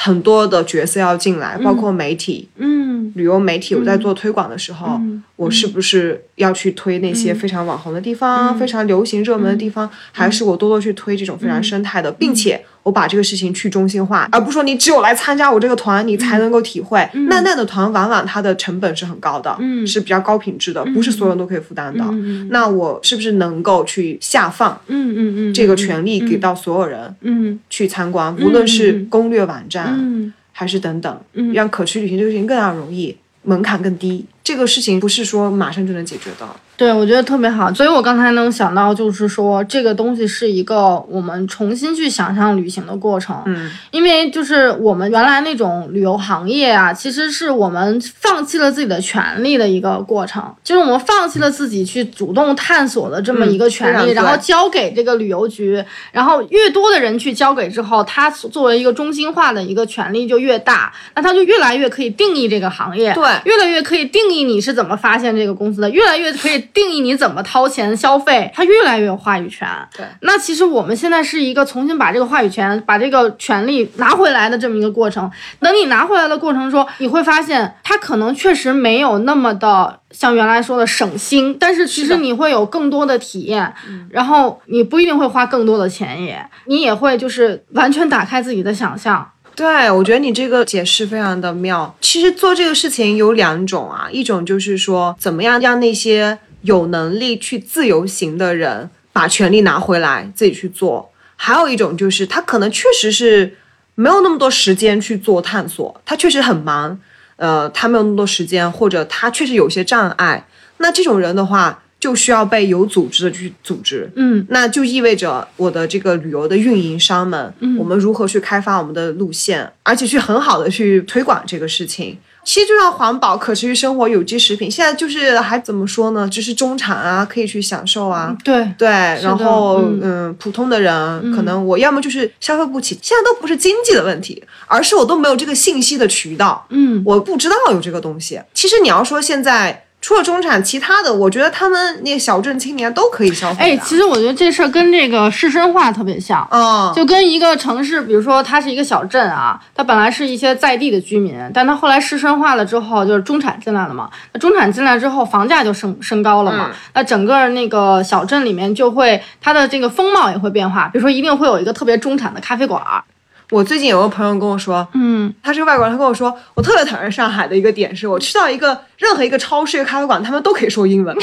很多的角色要进来，包括媒体，嗯。旅游媒体，我在做推广的时候，我是不是要去推那嗯。些非常网红的地方、非常流行热门的地方，还是我多多去推这种非嗯。常生态的，并且我把这个事情去中心化，而不是说你只有来参加我这个团，你才能够体会。那那样的团往往它的成本是很高的，嗯是比较高品质的，不是所有人都可以负担的。那我是不是能够去下放嗯嗯嗯，这个权利给到所有人嗯去参观，无论是攻略网站。嗯还是等等，让可持续旅行这个事情更加容易，门槛更低。这个事情不是说马上就能解决的。对，我觉得特别好，所以我刚才能想到，就是说这个东西是一个我们重新去想象旅行的过程。嗯，因为就是我们原来那种旅游行业啊，其实是我们放弃了自己的权利的一个过程，就是我们放弃了自己去主动探索的这么一个权利，然后交给这个旅游局，然后越多的人去交给之后，它作为一个中心化的一个权利就越大，那它就越来越可以定义这个行业，对越来越可以定义你是怎么发现这个公司的，越来越可以定义你怎么掏钱消费，他越来越有话语权。对那其实我们现在是一个重新把这个话语权、把这个权利拿回来的这么一个过程。等你拿回来的过程中，你会发现他可能确实没有那么的。像原来说的省心，但是其实你会有更多的体验，然后你不一定会花更多的钱也，你也会就是完全打开自己的想象。对，我觉得你这个解释非常的妙。其实做这个事情有两种啊，一种就是说怎么样让那些有能力去自由行的人把权利拿回来自己去做，还有一种就是他可能确实是没有那么多时间去做探索，他确实很忙，呃，他没有那么多时间，或者他确实有些障碍。那这种人的话，就需要被有组织的去组织。嗯那就意味着我的这个旅游的运营商们，嗯我们如何去开发我们的路线，而且去很好的去推广这个事情。其实就像环保、可持续生活、有机食品，现在就是还怎么说呢？就是中产啊，可以去享受啊。对对，然后嗯嗯普通的人可能我要么就是消费不起，现在都不是经济的问题，而是我都没有这个信息的渠道，嗯我不知道有这个东西。其实你要说现在除了中产，其他的我觉得他们那个小镇青年都可以消费的。哎，其实我觉得这事儿跟这个市绅化特别像。嗯，就跟一个城市，比如说它是一个小镇啊，它本来是一些在地的居民，但它后来市绅化了之后，就是中产进来了嘛。那中产进来之后，房价就升升高了嘛。那整个那个小镇里面就会它的这个风貌也会变化，比如说一定会有一个特别中产的咖啡馆儿。我最近有个朋友跟我说，嗯，他是个外国人，他跟我说，我特别讨厌上海的一个点是，我去到一个任何一个超市、一个咖啡馆，他们都可以说英文。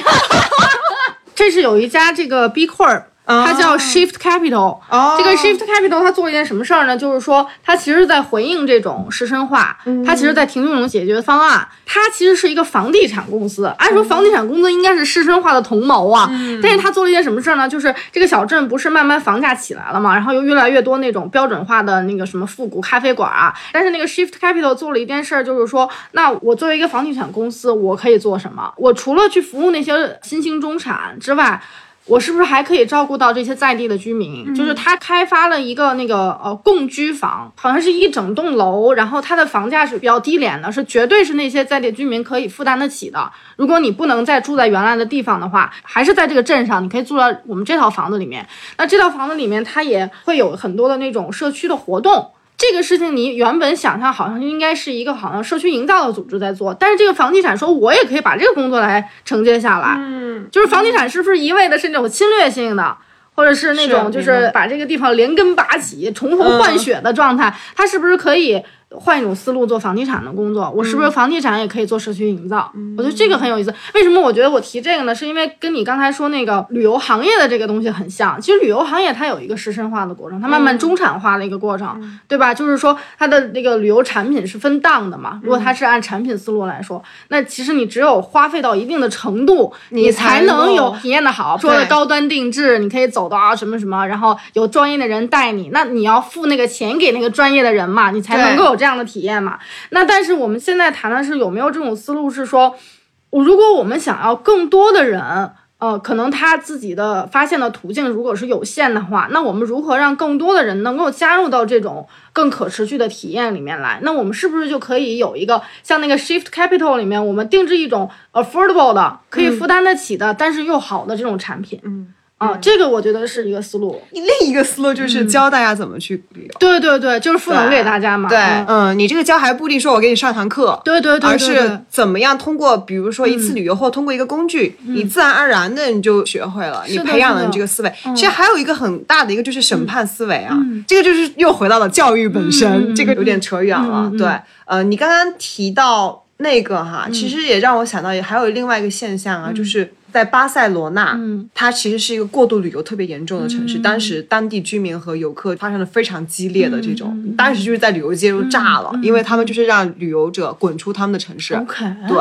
*laughs* 这是有一家这个 B Corp 它叫 Shift Capital。哦这个 Shift Capital 它做了一件什么事儿呢？就是说，它其实在回应这种师生化，它其实在提供一种解决方案。它其实是一个房地产公司，按说房地产公司应该是师生化的同谋啊，但是它做了一件什么事儿呢？就是这个小镇不是慢慢房价起来了嘛，然后又越来越多那种标准化的那个什么复古咖啡馆啊，但是那个 Shift Capital 做了一件事儿，就是说，那我作为一个房地产公司，我可以做什么？我除了去服务那些新兴中产之外，我是不是还可以照顾到这些在地的居民？就是他开发了一个那个呃共居房，好像是一整栋楼，然后它的房价是比较低廉的，是绝对是那些在地居民可以负担得起的。如果你不能再住在原来的地方的话，还是在这个镇上，你可以住到我们这套房子里面。那这套房子里面，它也会有很多的那种社区的活动。这个事情你原本想象好像应该是一个好像社区营造的组织在做，但是这个房地产说我也可以把这个工作来承接下来。嗯，就是房地产是不是一味的是那种侵略性的，或者是那种就是把这个地方连根拔起、重头换血的状态？它是不是可以换一种思路做房地产的工作？我是不是房地产也可以做社区营造？我觉得这个很有意思。为什么我觉得我提这个呢？是因为跟你刚才说那个旅游行业的这个东西很像。其实旅游行业它有一个师生化的过程，它慢慢中产化的一个过程，对吧？就是说它的那个旅游产品是分档的嘛。如果它是按产品思路来说，那其实你只有花费到一定的程度，你才能有体验的好。说的高端定制，你可以走到啊什么什么，然后有专业的人带你，那你要付那个钱给那个专业的人嘛，你才能够有这样的体验嘛。那但是我们现在谈的是有没有这种思路，是说，如果我们想要更多的人。呃，可能他自己的发现的途径如果是有限的话，那我们如何让更多的人能够加入到这种更可持续的体验里面来？那我们是不是就可以有一个像那个 Shift Capital 里面，我们定制一种 affordable 的，可以负担得起的，但是又好的这种产品？嗯。啊，这个我觉得是一个思路。另一个思路就是教大家怎么去旅游。对对对，就是赋能给大家嘛。对，嗯。嗯，你这个教还不一定说我给你上堂课，对对对，而是怎么样通过，比如说一次旅游或通过一个工具，你自然而然的你就学会了，你培养了你这个思维。其实还有一个很大的一个就是审判思维啊，嗯。这个就是又回到了教育本身，这个有点扯远了。对，呃，你刚刚提到那个哈，其实也让我想到，也还有另外一个现象啊，就是。在巴塞罗那，嗯它其实是一个过度旅游特别严重的城市。嗯当时当地居民和游客发生了非常激烈的这种，嗯当时就是在旅游街都炸了，因为他们就是让旅游者滚出他们的城市。对，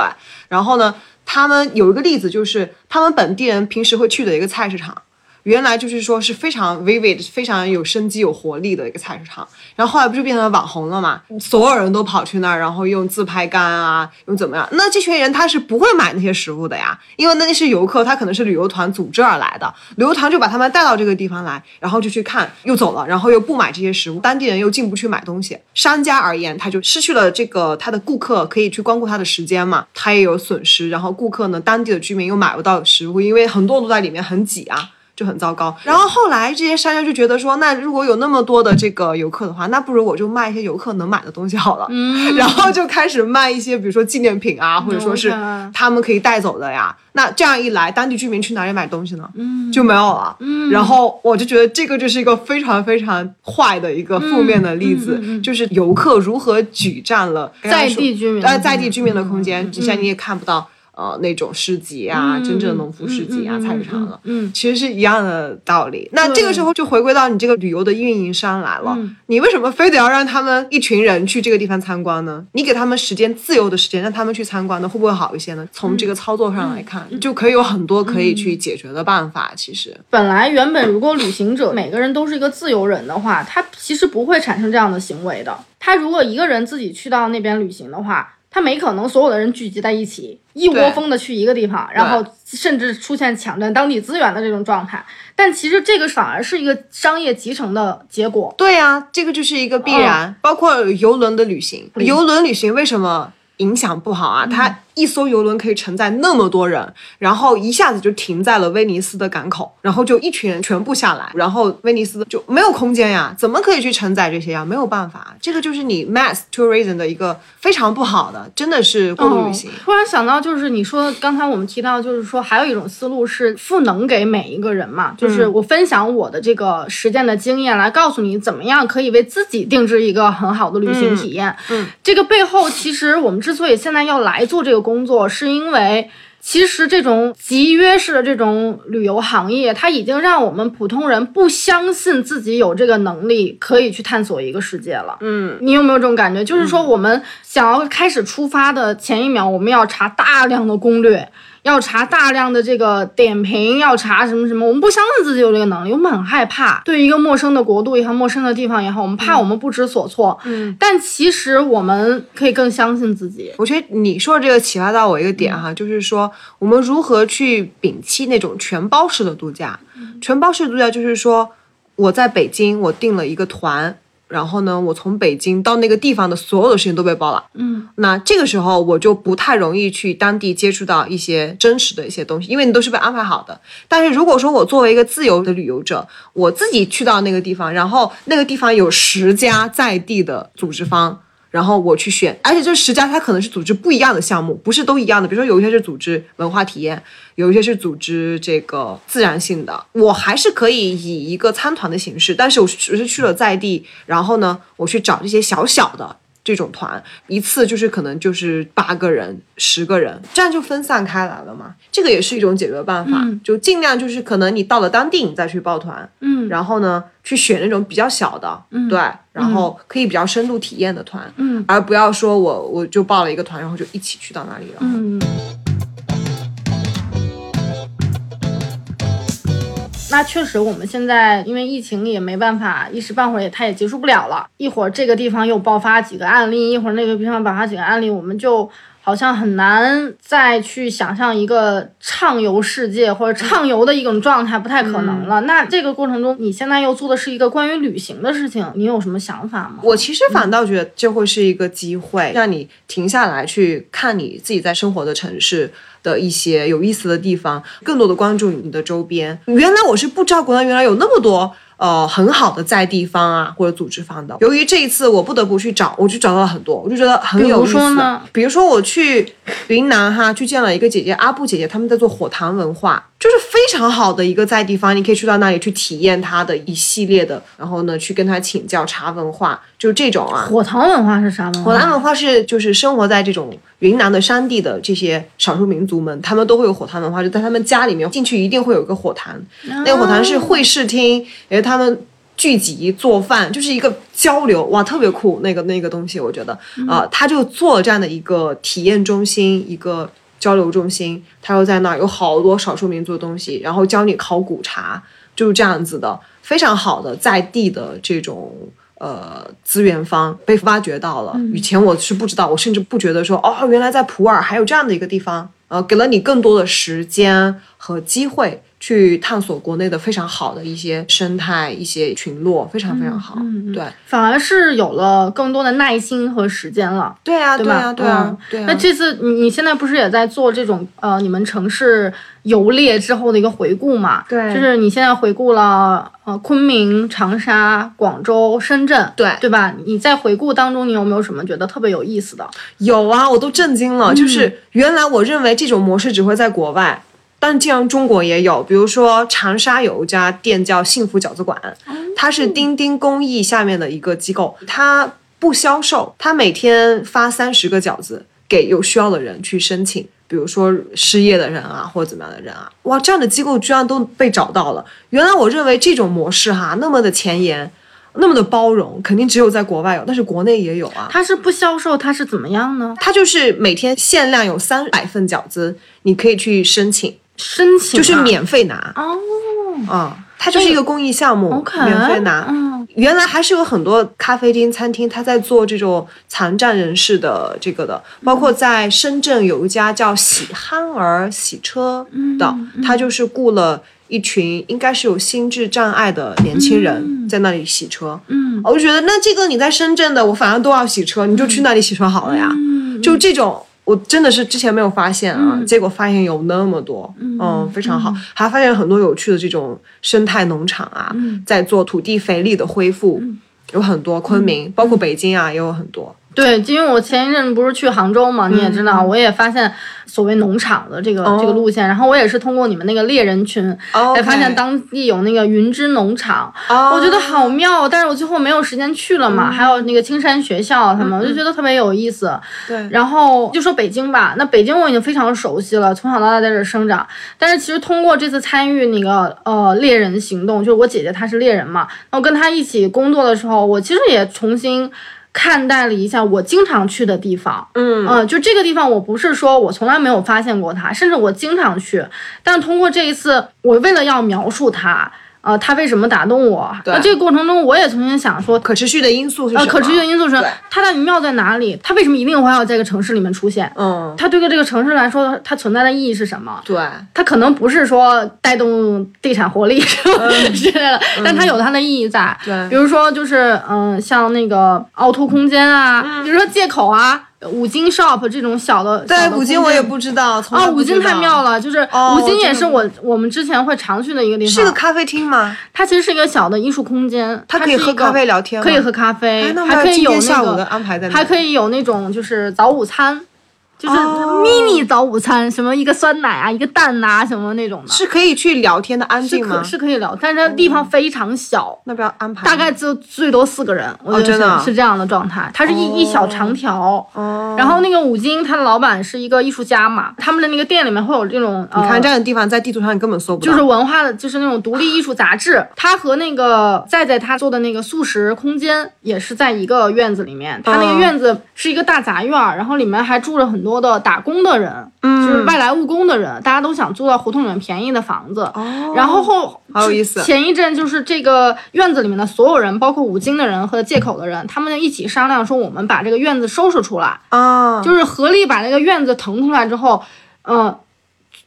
然后呢，他们有一个例子就是他们本地人平时会去的一个菜市场。原来就是说是非常 vivid、非常有生机、有活力的一个菜市场，然后后来不就变成网红了嘛？所有人都跑去那儿，然后用自拍杆啊，用怎么样？那这群人他是不会买那些食物的呀，因为那是游客，他可能是旅游团组织而来的，旅游团就把他们带到这个地方来，然后就去看，又走了，然后又不买这些食物，当地人又进不去买东西。商家而言，他就失去了这个他的顾客可以去光顾他的时间嘛，他也有损失。然后顾客呢，当地的居民又买不到食物，因为很多都在里面很挤啊。就很糟糕。然后后来这些商家就觉得说，那如果有那么多的这个游客的话，那不如我就卖一些游客能买的东西好了。嗯 *laughs* 然后就开始卖一些，比如说纪念品啊，或者说是他们可以带走的呀。那这样一来，当地居民去哪里买东西呢？嗯就没有了。嗯然后我就觉得这个就是一个非常非常坏的一个负面的例子，嗯嗯嗯嗯就是游客如何举占了在地居民的呃空间在地居民的空间，嗯现在你也看不到。呃，那种市集啊，嗯真正的农夫市集啊，菜市场了，嗯嗯其实是一样的道理。那这个时候就回归到你这个旅游的运营商来了，嗯你为什么非得要让他们一群人去这个地方参观呢？你给他们时间，自由的时间，让他们去参观呢，会不会好一些呢？从这个操作上来看，就可以有很多可以去解决的办法。其实，本来原本如果旅行者每个人都是一个自由人的话，他其实不会产生这样的行为的。他如果一个人自己去到那边旅行的话，他没可能所有的人聚集在一起，一窝蜂的去一个地方，然后甚至出现抢占当地资源的这种状态。但其实这个反而是一个商业集成的结果。对啊、这个就是一个必然。包括游轮的旅行，游轮旅行为什么影响不好啊？它一艘游轮可以承载那么多人，然后一下子就停在了威尼斯的港口，然后就一群人全部下来，然后威尼斯就没有空间呀，怎么可以去承载这些呀？没有办法，这个就是你 mass tourism 的一个非常不好的，真的是过度旅行。突然想到，就是你说刚才我们提到，就是说还有一种思路是赋能给每一个人嘛，就是我分享我的这个实践的经验，来告诉你怎么样可以为自己定制一个很好的旅行体验。嗯这个背后其实我们之所以现在要来做这个工作，是因为。其实这种集约式的这种旅游行业，它已经让我们普通人不相信自己有这个能力可以去探索一个世界了。嗯，你有没有这种感觉？就是说，我们想要开始出发的前一秒，我们要查大量的攻略。要查大量的这个点评，要查什么什么，我们不相信自己有这个能力，我们很害怕。对于一个陌生的国度也好，陌生的地方也好，我们怕我们不知所措。嗯，但其实我们可以更相信自己。我觉得你说的这个启发到我一个点哈，就是说我们如何去摒弃那种全包式的度假。全包式度假就是说我在北京，我订了一个团。然后呢，我从北京到那个地方的所有的事情都被包了。嗯，那这个时候我就不太容易去当地接触到一些真实的一些东西，因为你都是被安排好的。但是如果说我作为一个自由的旅游者，我自己去到那个地方，然后那个地方有十家在地的组织方。然后我去选，而且这十家它可能是组织不一样的项目，不是都一样的。比如说有一些是组织文化体验，有一些是组织这个自然性的。我还是可以以一个参团的形式，但是我只是去了在地，然后呢，我去找这些小小的这种团，一次就是可能就是八个人、十个人，这样就分散开来了嘛。这个也是一种解决办法，就尽量就是可能你到了当地你再去报团，嗯，然后呢去选那种比较小的，嗯，对。然后可以比较深度体验的团，嗯，而不要说我我就报了一个团，然后就一起去到那里了，嗯。那确实，我们现在因为疫情也没办法，一时半会儿也它也结束不了了。一会儿这个地方又爆发几个案例，一会儿那个地方爆发几个案例，我们就。好像很难再去想象一个畅游世界或者畅游的一种状态，不太可能了。那这个过程中，你现在又做的是一个关于旅行的事情，你有什么想法吗？我其实反倒觉得这会是一个机会，让你停下来去看你自己在生活的城市的一些有意思的地方，更多的关注你的周边。原来我是不知道国内原来有那么多。呃，很好的在地方啊，或者组织方的。由于这一次我不得不去找，我就找到了很多，我就觉得很有意思。比如说呢？比如说我去云南哈，去见了一个姐姐阿布姐姐，他们在做火塘文化，就是非常好的一个在地方，你可以去到那里去体验它的一系列的，然后呢去跟他请教茶文化，就是这种啊。火塘文化是啥文化？火塘文化是就是生活在这种云南的山地的这些少数民族们，他们都会有火塘文化，就在他们家里面进去一定会有一个火塘，那个火塘是会视厅，也是他们聚集做饭，就是一个交流，哇，特别酷，那个那个东西，我觉得啊，他就做了这样的一个体验中心，一个交流中心，他又在那儿有好多少数民族的东西，然后教你考古茶，就是这样子的，非常好的在地的这种。呃，资源方被挖掘到了，以前我是不知道，我甚至不觉得说，哦，原来在普洱还有这样的一个地方，呃，给了你更多的时间和机会去探索国内的非常好的一些生态、一些群落，非常非常好。对，反而是有了更多的耐心和时间了。对啊，对啊，对啊，对啊。那这次你你现在不是也在做这种呃，你们城市游猎之后的一个回顾嘛？对，就是你现在回顾了。呃，昆明、长沙、广州、深圳，对对吧？你在回顾当中，你有没有什么觉得特别有意思的？有啊，我都震惊了。就是原来我认为这种模式只会在国外，但既然中国也有。比如说长沙有一家店叫幸福饺子馆，它是钉钉公益下面的一个机构，它不销售，它每天发三十个饺子给有需要的人去申请。比如说失业的人啊，或者怎么样的人啊，哇，这样的机构居然都被找到了。原来我认为这种模式哈，那么的前沿，那么的包容，肯定只有在国外有，但是国内也有啊。它是不销售，它是怎么样呢？它就是每天限量有三百份饺子，你可以去申请，申请就是免费拿哦，啊。它就是一个公益项目，免费拿。原来还是有很多咖啡厅、餐厅，他在做这种残障人士的这个的，包括在深圳有一家叫喜憨儿洗车的，他就是雇了一群应该是有心智障碍的年轻人在那里洗车。嗯，我就觉得那这个你在深圳的，我反正都要洗车，你就去那里洗车好了呀。就这种。我真的是之前没有发现啊，结果发现有那么多，嗯，非常好，还发现很多有趣的这种生态农场啊，在做土地肥力的恢复，有很多昆明，包括北京啊，也有很多。对，因为我前一阵不是去杭州嘛，你也知道，我也发现所谓农场的这个、这个路线，然后我也是通过你们那个猎人群，才发现当地有那个云之农场，我觉得好妙，但是我最后没有时间去了嘛，还有那个青山学校他们，我就觉得特别有意思。对，然后就说北京吧，那北京我已经非常熟悉了，从小到大在这儿生长，但是其实通过这次参与那个呃猎人行动，就是我姐姐她是猎人嘛，然后跟她一起工作的时候，我其实也重新。看待了一下我经常去的地方，嗯。呃，就这个地方，我不是说我从来没有发现过它，甚至我经常去，但通过这一次，我为了要描述它，呃，它为什么打动我，那这个过程中，我也重新想说，可持续的因素是什呃，么？可持续的因素是它到底妙在哪里？它为什么一定会要在一个城市里面出现？嗯，它对于这个城市来说，它存在的意义是什么？对，它可能不是说带动地产活力什么之类的，但它有它的意义在。对比如说就是嗯、像那个凹凸空间啊，比如说借口啊。五金 shop 这种小的，对五金我也不知道，从啊，五金太妙了，就是哦五金也是我我们之前会常去的一个地方，是个咖啡厅吗？它其实是一个小的艺术空间，它可以喝咖啡聊天可以喝咖啡哎，还可以有那个午的安排在哪？还可以有那种就是早午餐，就是哦 mini 早午餐，什么一个酸奶啊，一个蛋呐、什么那种的，是可以去聊天的，安是静吗？可是可以聊，但是它地方非常小。那不要安排？大概就最多四个人，我觉得是、这样的状态。它是一、一小长条，哦，然后那个五金，它的老板是一个艺术家嘛，他们的那个店里面会有这种，你看呃这样的地方在地图上你根本搜不到，就是文化的，就是那种独立艺术杂志。他和那个在在他做的那个素食空间也是在一个院子里面。他那个嗯院子是一个大杂院儿，然后里面还住了很多的打工的人，嗯就是外来务工的人，大家都想租到胡同里面便宜的房子。哦，然后后好有意思前一阵就是这个院子里面的所有人，包括五金的人和借口的人，他们一起商量说，我们把这个院子收拾出来。啊，就是合力把那个院子腾出来之后，呃，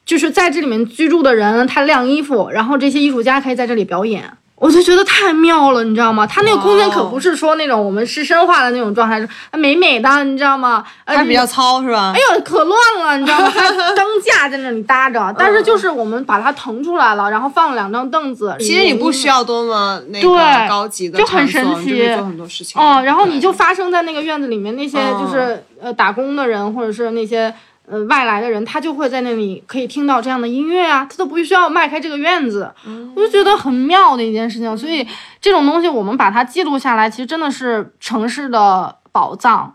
就是在这里面居住的人，他晾衣服，然后这些艺术家可以在这里表演。我就觉得太妙了，你知道吗？它那个空间可不是说那种我们师生化的那种状态，是美美的，你知道吗？呃它比较糙是吧？哎呦，可乱了，你知道吗？还 *laughs* 灯架在那里搭着，但是就是我们把它腾出来了，然后放了两张凳子。其实你不需要多么那个对高级的就很神奇做很多事情。哦，然后你就发生在那个院子里面，那些嗯就是、呃打工的人，或者是那些呃外来的人，他就会在那里可以听到这样的音乐啊，他都不需要迈开这个院子，嗯我就觉得很妙的一件事情。所以这种东西我们把它记录下来，其实真的是城市的宝藏。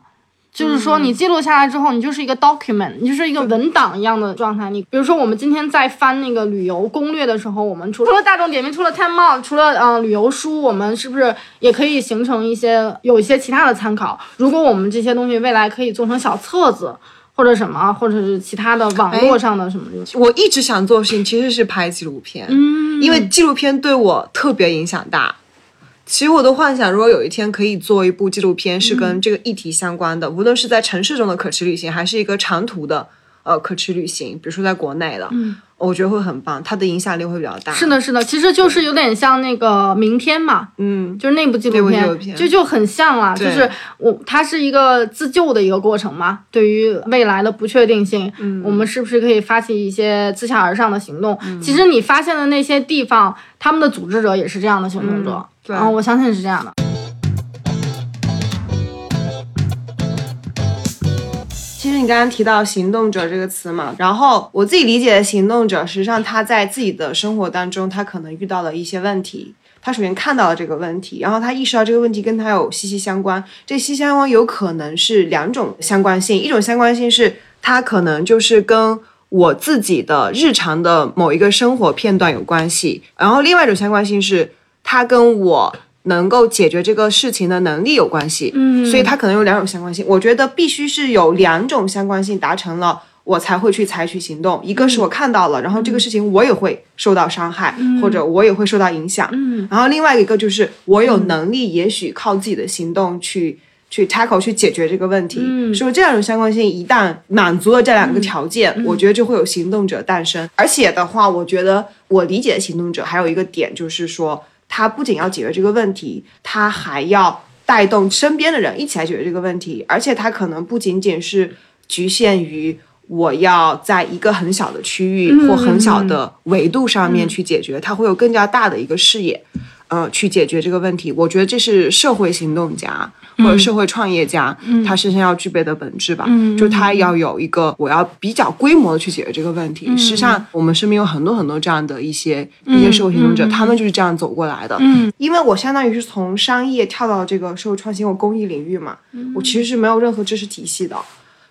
就是说，嗯你记录下来之后，你就是一个 document，你就是一个文档一样的状态。你比如说，我们今天在翻那个旅游攻略的时候，我们除除了大众点评，除了 Time Out，除了呃旅游书，我们是不是也可以形成一些有一些其他的参考？如果我们这些东西未来可以做成小册子，或者什么，或者是其他的网络上的什么东西，我一直想做的事情其实是拍纪录片，嗯，因为纪录片对我特别影响大。其实我都幻想，如果有一天可以做一部纪录片，是跟这个议题相关的，无论是在城市中的可持旅行，还是一个长途的呃可持旅行，比如说在国内的，嗯，我觉得会很棒，它的影响力会比较大。是，的，是的，其实就是有点像那个明天嘛，嗯，就是那部纪录片，就就很像了，就是我它是一个自救的一个过程嘛。对于未来的不确定性，嗯我们是不是可以发起一些自下而上的行动？其实你发现的那些地方，他们的组织者也是这样的行动者，嗯对啊、我相信是这样的。你刚刚提到“行动者”这个词嘛，然后我自己理解的行动者，实际上他在自己的生活当中，他可能遇到了一些问题。他首先看到了这个问题，然后他意识到这个问题跟他有息息相关。这息息相关有可能是两种相关性，一种相关性是他可能就是跟我自己的日常的某一个生活片段有关系，然后另外一种相关性是他跟我能够解决这个事情的能力有关系。嗯所以它可能有两种相关性。我觉得必须是有两种相关性达成了。我才会去采取行动。一个是我看到了，然后这个事情我也会受到伤害，或者我也会受到影响。嗯然后另外一个就是我有能力，也许靠自己的行动去去 tackle 去解决这个问题。嗯所以这两种相关性一旦满足了这两个条件，我觉得就会有行动者诞生。而且的话，我觉得我理解的行动者还有一个点就是说，他不仅要解决这个问题，他还要带动身边的人一起来解决这个问题，而且他可能不仅仅是局限于。我要在一个很小的区域或很小的维度上面去解决，它会有更加大的一个视野。呃去解决这个问题。我觉得这是社会行动家或者社会创业家、他身上要具备的本质吧，嗯就他要有一个我要比较规模的去解决这个问题。实际上，我们身边有很多很多这样的一些、一些社会行动者，他们就是这样走过来的。嗯因为我相当于是从商业跳到这个社会创新或公益领域嘛，我其实是没有任何知识体系的，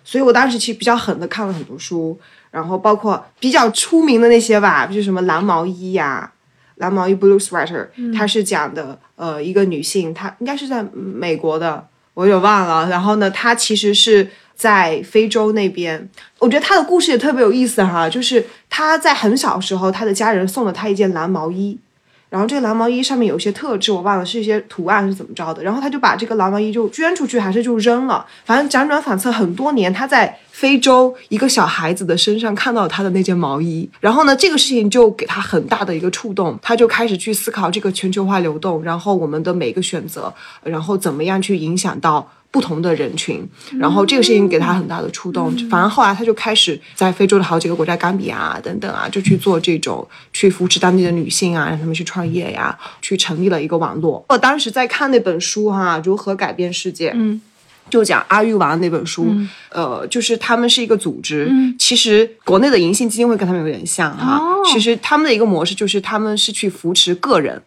所以我当时其实比较狠的看了很多书，然后包括比较出名的那些吧，就是什么蓝毛衣呀、蓝毛衣 （blue sweater），、它是讲的呃一个女性，她应该是在美国的，我有点忘了。然后呢，她其实是在非洲那边，我觉得她的故事也特别有意思哈，就是她在很小时候，她的家人送了她一件蓝毛衣。然后这个蓝毛衣上面有一些特质，我忘了是一些图案是怎么着的。然后他就把这个蓝毛衣就捐出去，还是就扔了，反正辗转反侧很多年。他在非洲一个小孩子的身上看到他的那件毛衣，然后呢，这个事情就给他很大的一个触动，他就开始去思考这个全球化流动，然后我们的每一个选择，然后怎么样去影响到。不同的人群，然后这个事情给他很大的触动。反正后来他就开始在非洲的好几个国家，冈比亚啊等等啊，就去做这种去扶持当地的女性啊，让他们去创业呀，去成立了一个网络。我当时在看那本书哈、如何改变世界》，嗯。就讲阿育王那本书，呃，就是他们是一个组织，嗯其实国内的银杏基金会跟他们有点像哈、哦其实他们的一个模式就是他们是去扶持个人。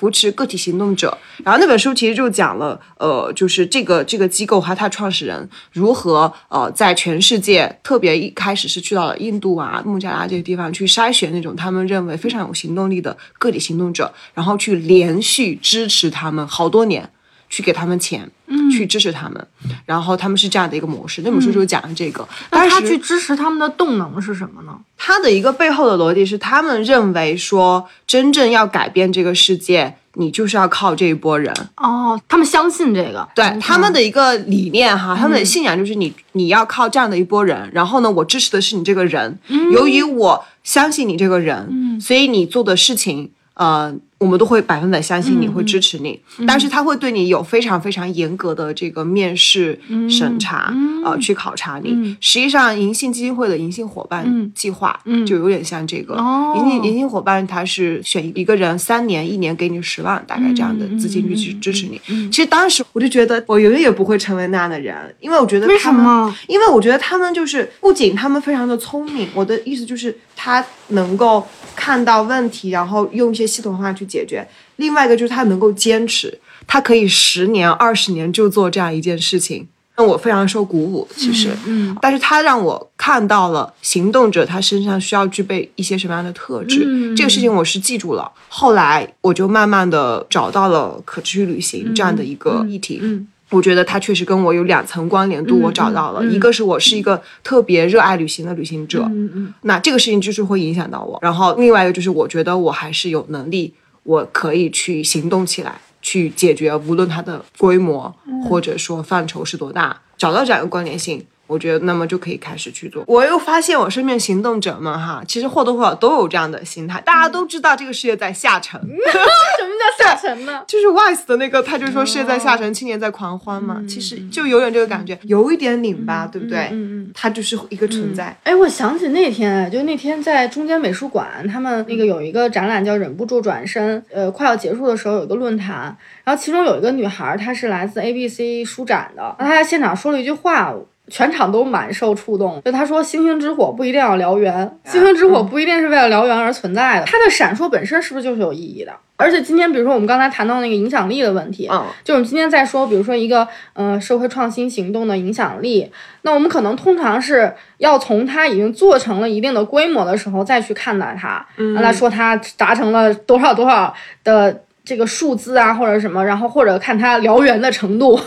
扶持个体行动者，然后那本书其实就讲了，呃，就是这个这个机构和它创始人如何呃在全世界，特别一开始是去到了印度啊、孟加拉这些地方去筛选那种他们认为非常有行动力的个体行动者，然后去连续支持他们好多年，去给他们钱，嗯去支持他们，然后他们是这样的一个模式。那本书就讲了这个，那他去支持他们的动能是什么呢？他的一个背后的逻辑是，他们认为说，真正要改变这个世界，你就是要靠这一波人。哦，他们相信这个，对嗯他们的一个理念哈，他们的信仰就是你你要靠这样的一波人，然后呢，我支持的是你这个人。由于我相信你这个人，所以你做的事情，呃，我们都会百分百相信你，会支持你。但是他会对你有非常非常严格的这个面试审查，呃，去考察你。实际上，银杏基金会的银杏伙伴计划，就有点像这个。哦银杏银杏伙伴，他是选一个人三年，一年给你十万，大概这样的资金去支支持你。其实当时我就觉得，我永远也不会成为那样的人，因为我觉得为他们什么？因为我觉得他们就是不仅他们非常的聪明，我的意思就是他能够看到问题，然后用一些系统化去解决。另外一个就是他能够坚持，他可以十年、二十年就做这样一件事情，那我非常受鼓舞。其实，嗯但是他让我看到了行动者他身上需要具备一些什么样的特质，嗯这个事情我是记住了。后来我就慢慢的找到了可持续旅行这样的一个议题。嗯我觉得它确实跟我有两层关联度，我找到了，嗯一个是我是一个特别热爱旅行的旅行者，嗯嗯那这个事情就是会影响到我。然后另外一个就是我觉得我还是有能力，我可以去行动起来，去解决无论它的规模嗯或者说范畴是多大，找到这样一个关联性。我觉得，那么就可以开始去做。我又发现我身边行动者们哈，其实或多或少都有这样的心态。大家都知道这个世界在下沉，*laughs* 什么叫下沉呢？*laughs* 就是 Wise 的那个，他就说世界在下沉，青年在狂欢嘛。其实就有点这个感觉，有一点拧巴，对不对？嗯嗯。它就是一个存在。哎，我想起那天，就那天在中间美术馆，他们那个有一个展览叫“忍不住转身”，呃，快要结束的时候有一个论坛，然后其中有一个女孩，她是来自 ABC 书展的，她在现场说了一句话。全场都蛮受触动，就他说：“星星之火不一定要燎原，星星之火不一定是为了燎原而存在的。它的闪烁本身是不是就是有意义的？而且今天，比如说我们刚才谈到那个影响力的问题，嗯，就我们今天在说，比如说一个呃社会创新行动的影响力，那我们可能通常是要从它已经做成了一定的规模的时候再去看待它，嗯。来说它达成了多少多少的这个数字啊，或者什么，然后或者看它燎原的程度。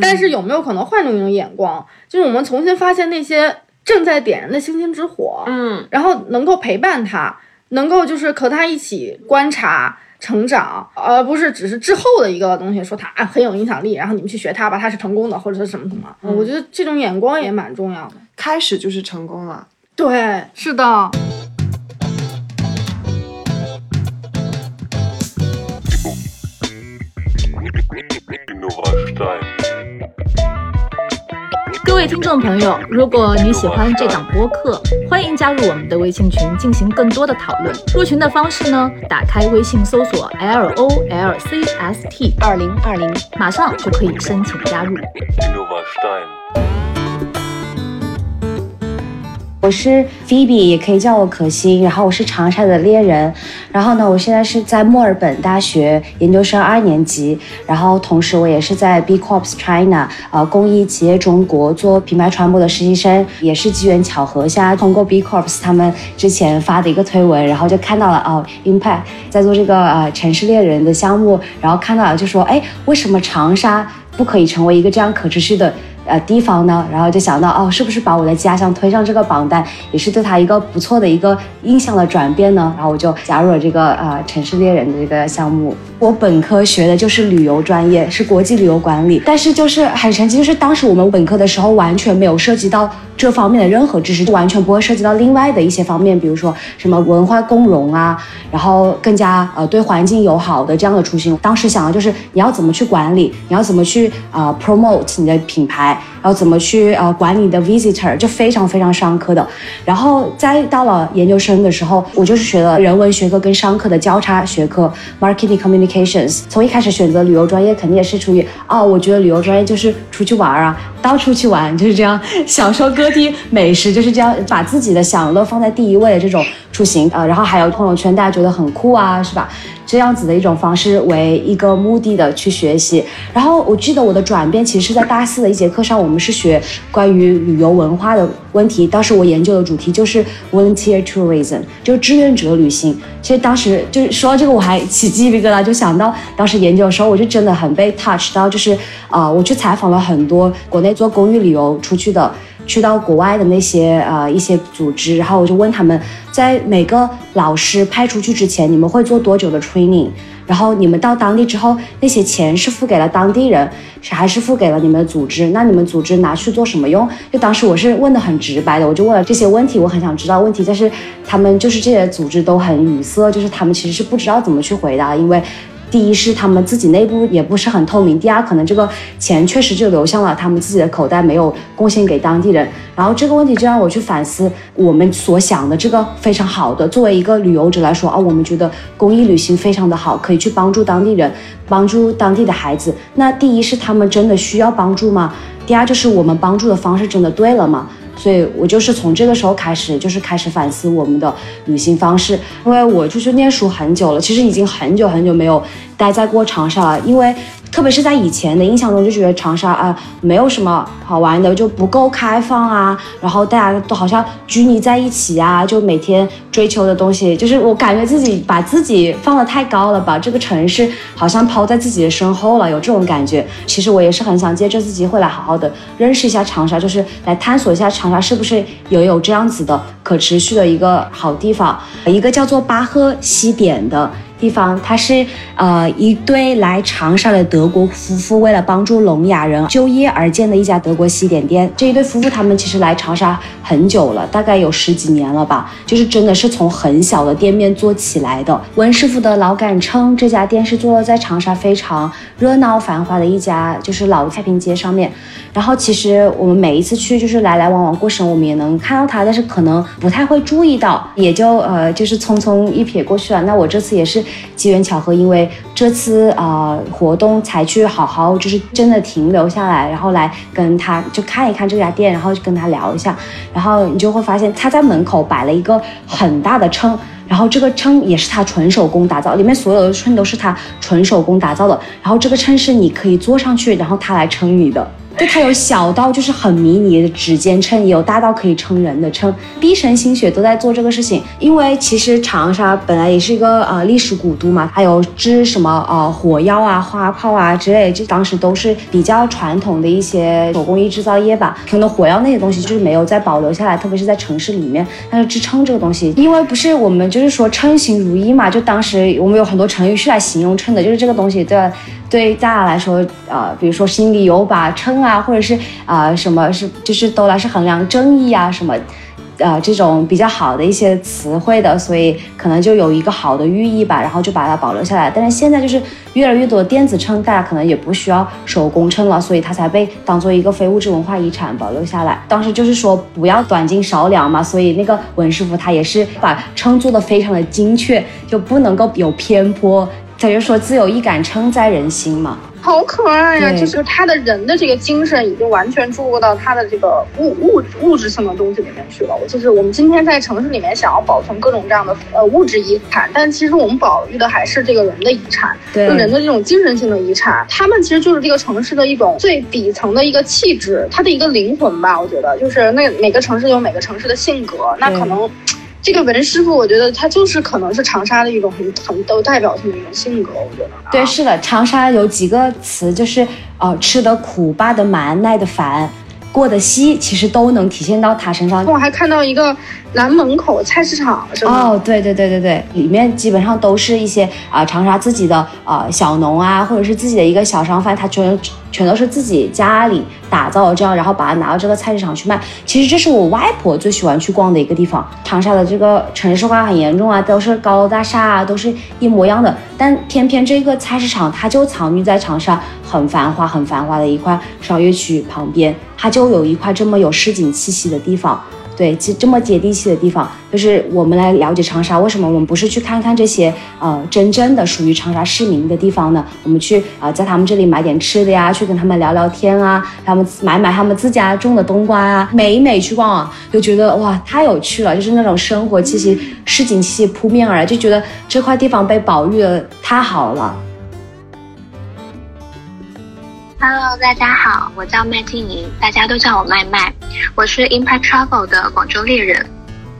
但是有没有可能换种一种眼光，就是我们重新发现那些正在点燃的星星之火，嗯，然后能够陪伴他，能够就是和他一起观察。成长，而不是只是之后的一个东西，说他啊很有影响力，然后你们去学他吧，他是成功的，或者是什么什么。嗯、我觉得这种眼光也蛮重要的。开始就是成功了。对，是的。各位听众朋友，如果你喜欢这档播客，欢迎加入我们的微信群进行更多的讨论。入群的方式呢，打开微信搜索 L O L C S T 二零二零，马上就可以申请加入。我是 Phoebe，也可以叫我可心。然后我是长沙的猎人。然后呢，我现在是在墨尔本大学研究生二年级。然后同时我也是在 B Corp China 呃公益企业中国做品牌传播的实习生。也是机缘巧合下，通过 B Corp 他们之前发的一个推文，然后就看到了哦，Impact 在做这个呃城市猎人的项目，然后看到了就说，哎，为什么长沙不可以成为一个这样可持续的？呃地方呢，然后就想到哦，是不是把我的家乡推上这个榜单，也是对他一个不错的一个印象的转变呢？然后我就加入了这个呃城市猎人的这个项目。我本科学的就是旅游专业，是国际旅游管理，但是就是很神奇，就是当时我们本科的时候完全没有涉及到这方面的任何知识，就完全不会涉及到另外的一些方面，比如说什么文化共融啊，然后更加呃对环境友好的这样的初心。当时想的就是你要怎么去管理，你要怎么去啊、呃 promote 你的品牌。然后怎么去呃管理你的 visitor，就非常非常商科的。然后再到了研究生的时候，我就是学了人文学科跟商科的交叉学科 marketing communications。从一开始选择旅游专业，肯定也是出于哦，我觉得旅游专业就是出去玩啊，到处去玩，就是这样享受各地美食，就是这样把自己的享乐放在第一位的这种出行。呃，然后还有朋友圈，大家觉得很酷啊，是吧？这样子的一种方式为一个目的的去学习。然后我记得我的转变其实是在大四的一节课上，我们是学关于旅游文化的问题。当时我研究的主题就是 volunteer tourism，就是志愿者旅行。其实当时就是说到这个，我还起鸡皮疙瘩，就想到当时研究的时候，我就真的很被 touch 到，就是啊、我去采访了很多国内做公寓旅游出去的。去到国外的那些呃一些组织，然后我就问他们，在每个老师派出去之前，你们会做多久的 training？然后你们到当地之后，那些钱是付给了当地人，还是付给了你们的组织？那你们组织拿去做什么用？就当时我是问的很直白的，我就问了这些问题，我很想知道问题，但是他们就是这些组织都很语塞，就是他们其实是不知道怎么去回答，因为。第一是他们自己内部也不是很透明，第二可能这个钱确实就流向了他们自己的口袋，没有贡献给当地人。然后这个问题就让我去反思，我们所想的这个非常好的，作为一个旅游者来说啊，我们觉得公益旅行非常的好，可以去帮助当地人，帮助当地的孩子。那第一是他们真的需要帮助吗？第二就是我们帮助的方式真的对了吗？所以我就是从这个时候开始，就是开始反思我们的旅行方式。因为我出去念书很久了，其实已经很久很久没有待在过长沙了。因为特别是在以前的印象中，就觉得长沙啊没有什么好玩的，就不够开放啊，然后大家都好像拘泥在一起啊，就每天追求的东西，就是我感觉自己把自己放得太高了，把这个城市好像抛在自己的身后了，有这种感觉。其实我也是很想借这次机会来好好的认识一下长沙，就是来探索一下长沙是不是也有这样子的可持续的一个好地方，一个叫做巴赫西点的。地方，它是呃一对来长沙的德国夫妇为了帮助聋哑人就业而建的一家德国西点店。这一对夫妇他们其实来长沙很久了，大概有十几年了吧，就是真的是从很小的店面做起来的。温师傅的老杆称，这家店是坐落在长沙非常热闹繁华的一家，就是老太平街上面。然后其实我们每一次去，就是来来往往过生，我们也能看到它，但是可能不太会注意到，也就呃就是匆匆一瞥过去了。那我这次也是机缘巧合，因为这次啊、呃、活动才去好好就是真的停留下来，然后来跟他就看一看这家店，然后跟他聊一下，然后你就会发现他在门口摆了一个很大的秤。然后这个秤也是他纯手工打造，里面所有的秤都是他纯手工打造的。然后这个秤是你可以坐上去，然后他来称你的。对，它有小到就是很迷你的指尖秤，有大到可以称人的秤，毕生心血都在做这个事情。因为其实长沙本来也是一个呃历史古都嘛，还有制什么呃火药啊、花炮啊之类，就当时都是比较传统的一些手工艺制造业吧。可能火药那些东西就是没有再保留下来，特别是在城市里面。但是制秤这个东西，因为不是我们就是说称心如意嘛，就当时我们有很多成语是来形容秤的，就是这个东西对。对大家来说，呃，比如说心里有把秤啊，或者是啊、什么是就是都来是衡量正义啊什么，呃这种比较好的一些词汇的，所以可能就有一个好的寓意吧，然后就把它保留下来。但是现在就是越来越多的电子秤，大家可能也不需要手工秤了，所以它才被当做一个非物质文化遗产保留下来。当时就是说不要短斤少两嘛，所以那个文师傅他也是把称做的非常的精确，就不能够有偏颇。他就说自有一杆秤在人心嘛。好可爱呀、对就是他的人的这个精神已经完全注入到他的这个物物质物质性的东西里面去了。就是我们今天在城市里面想要保存各种这样的呃物质遗产，但其实我们保育的还是这个人的遗产，对就人的这种精神性的遗产。他们其实就是这个城市的一种最底层的一个气质，它的一个灵魂吧。我觉得就是那每个城市有每个城市的性格，那可能。这个文师傅，我觉得他就是可能是长沙的一种很很有代表性的一种性格，我觉得。对，是的，长沙有几个词，就是呃，吃得苦、扒得蛮、耐得烦、过得稀，其实都能体现到他身上。我还看到一个南门口菜市场，是吗？哦，对对对对对，里面基本上都是一些啊、长沙自己的呃小农啊，或者是自己的一个小商贩，他全全都是自己家里打造的这样，然后把它拿到这个菜市场去卖。其实这是我外婆最喜欢去逛的一个地方。长沙的这个城市化很严重啊，都是高楼大厦啊，都是一模一样的，但偏偏这个菜市场它就藏匿在长沙很繁华、很繁华的一块商业区旁边，它就有一块这么有市井气息的地方。对，这这么接地气的地方，就是我们来了解长沙。为什么我们不是去看看这些呃真正的属于长沙市民的地方呢？我们去啊、呃在他们这里买点吃的呀，去跟他们聊聊天啊，他们买买他们自家种的冬瓜啊，每一每去逛啊，就觉得哇太有趣了，就是那种生活气息、市井气息扑面而来，就觉得这块地方被保育的太好了。Hello，大家好，我叫麦静怡，大家都叫我麦麦。我是 Impact Travel 的广州猎人。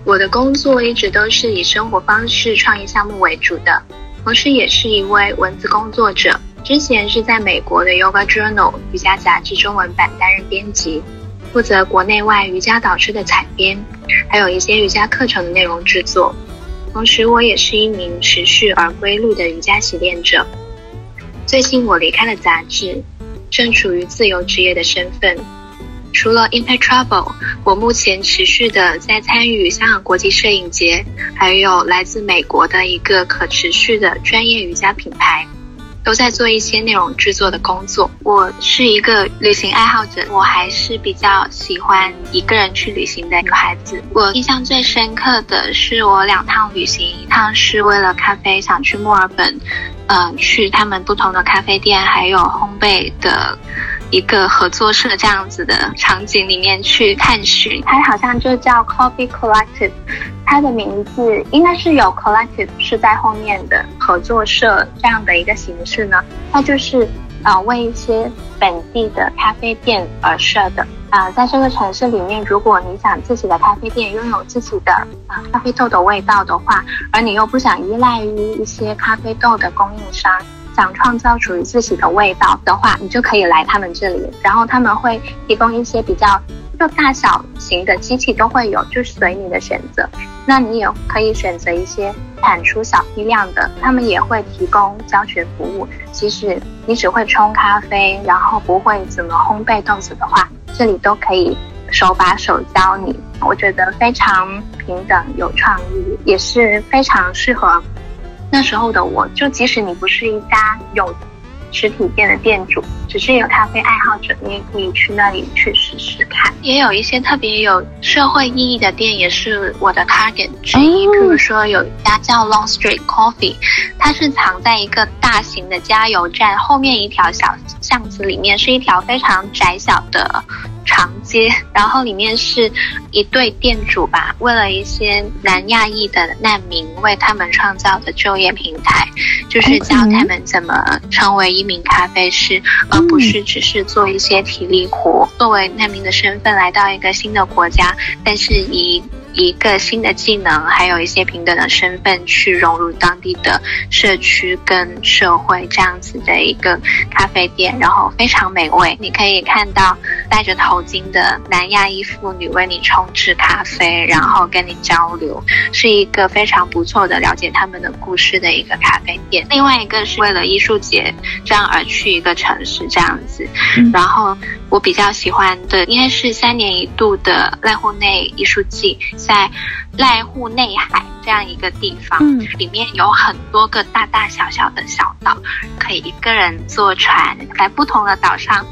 我的工作一直都是以生活方式创意项目为主的，同时也是一位文字工作者。之前是在美国的 Yoga Journal 瑜伽杂志中文版担任编辑，负责国内外瑜伽导师的采编，还有一些瑜伽课程的内容制作。同时，我也是一名持续而规律的瑜伽习练者。最近我离开了杂志，正处于自由职业的身份。除了 Impact Travel，我目前持续的在参与香港国际摄影节，还有来自美国的一个可持续的专业瑜伽品牌，都在做一些内容制作的工作。我是一个旅行爱好者，我还是比较喜欢一个人去旅行的女孩子。我印象最深刻的是我两趟旅行，一趟是为了咖啡，想去墨尔本，呃，去他们不同的咖啡店，还有烘焙的。一个合作社这样子的场景里面去探寻，它好像就叫 Coffee Collective，它的名字应该是有 Collective 是在后面的合作社这样的一个形式呢，它就是呃为一些本地的咖啡店而设的。啊、在这个城市里面，如果你想自己的咖啡店拥有自己的啊、咖啡豆的味道的话，而你又不想依赖于一些咖啡豆的供应商。想创造属于自己的味道的话，你就可以来他们这里，然后他们会提供一些比较就大小型的机器都会有，就随你的选择。那你也可以选择一些产出小批量的，他们也会提供教学服务。即使你只会冲咖啡，然后不会怎么烘焙豆子的话，这里都可以手把手教你。我觉得非常平等、有创意，也是非常适合。那时候的我，就即使你不是一家有实体店的店主，只是一个咖啡爱好者，你也可以去那里去试试看。也有一些特别有社会意义的店，也是我的 target 之一。比如说有一家叫 Long Street Coffee，它是藏在一个大型的加油站后面一条小巷子里面，是一条非常窄小的。长街，然后里面是一对店主吧，为了一些南亚裔的难民，为他们创造的就业平台，就是教他们怎么成为一名咖啡师，而不是只是做一些体力活。作为难民的身份来到一个新的国家，但是以一个新的技能，还有一些平等的身份去融入当地的社区跟社会，这样子的一个咖啡店，然后非常美味。你可以看到戴着头巾的南亚裔妇女为你冲制咖啡，然后跟你交流，是一个非常不错的了解他们的故事的一个咖啡店。另外一个是为了艺术节这样而去一个城市这样子，然后我比较喜欢的应该是三年一度的濑户内艺术季，在濑户内海这样一个地方，里面有很多个大大小小的小岛，可以一个人坐船在不同的岛上。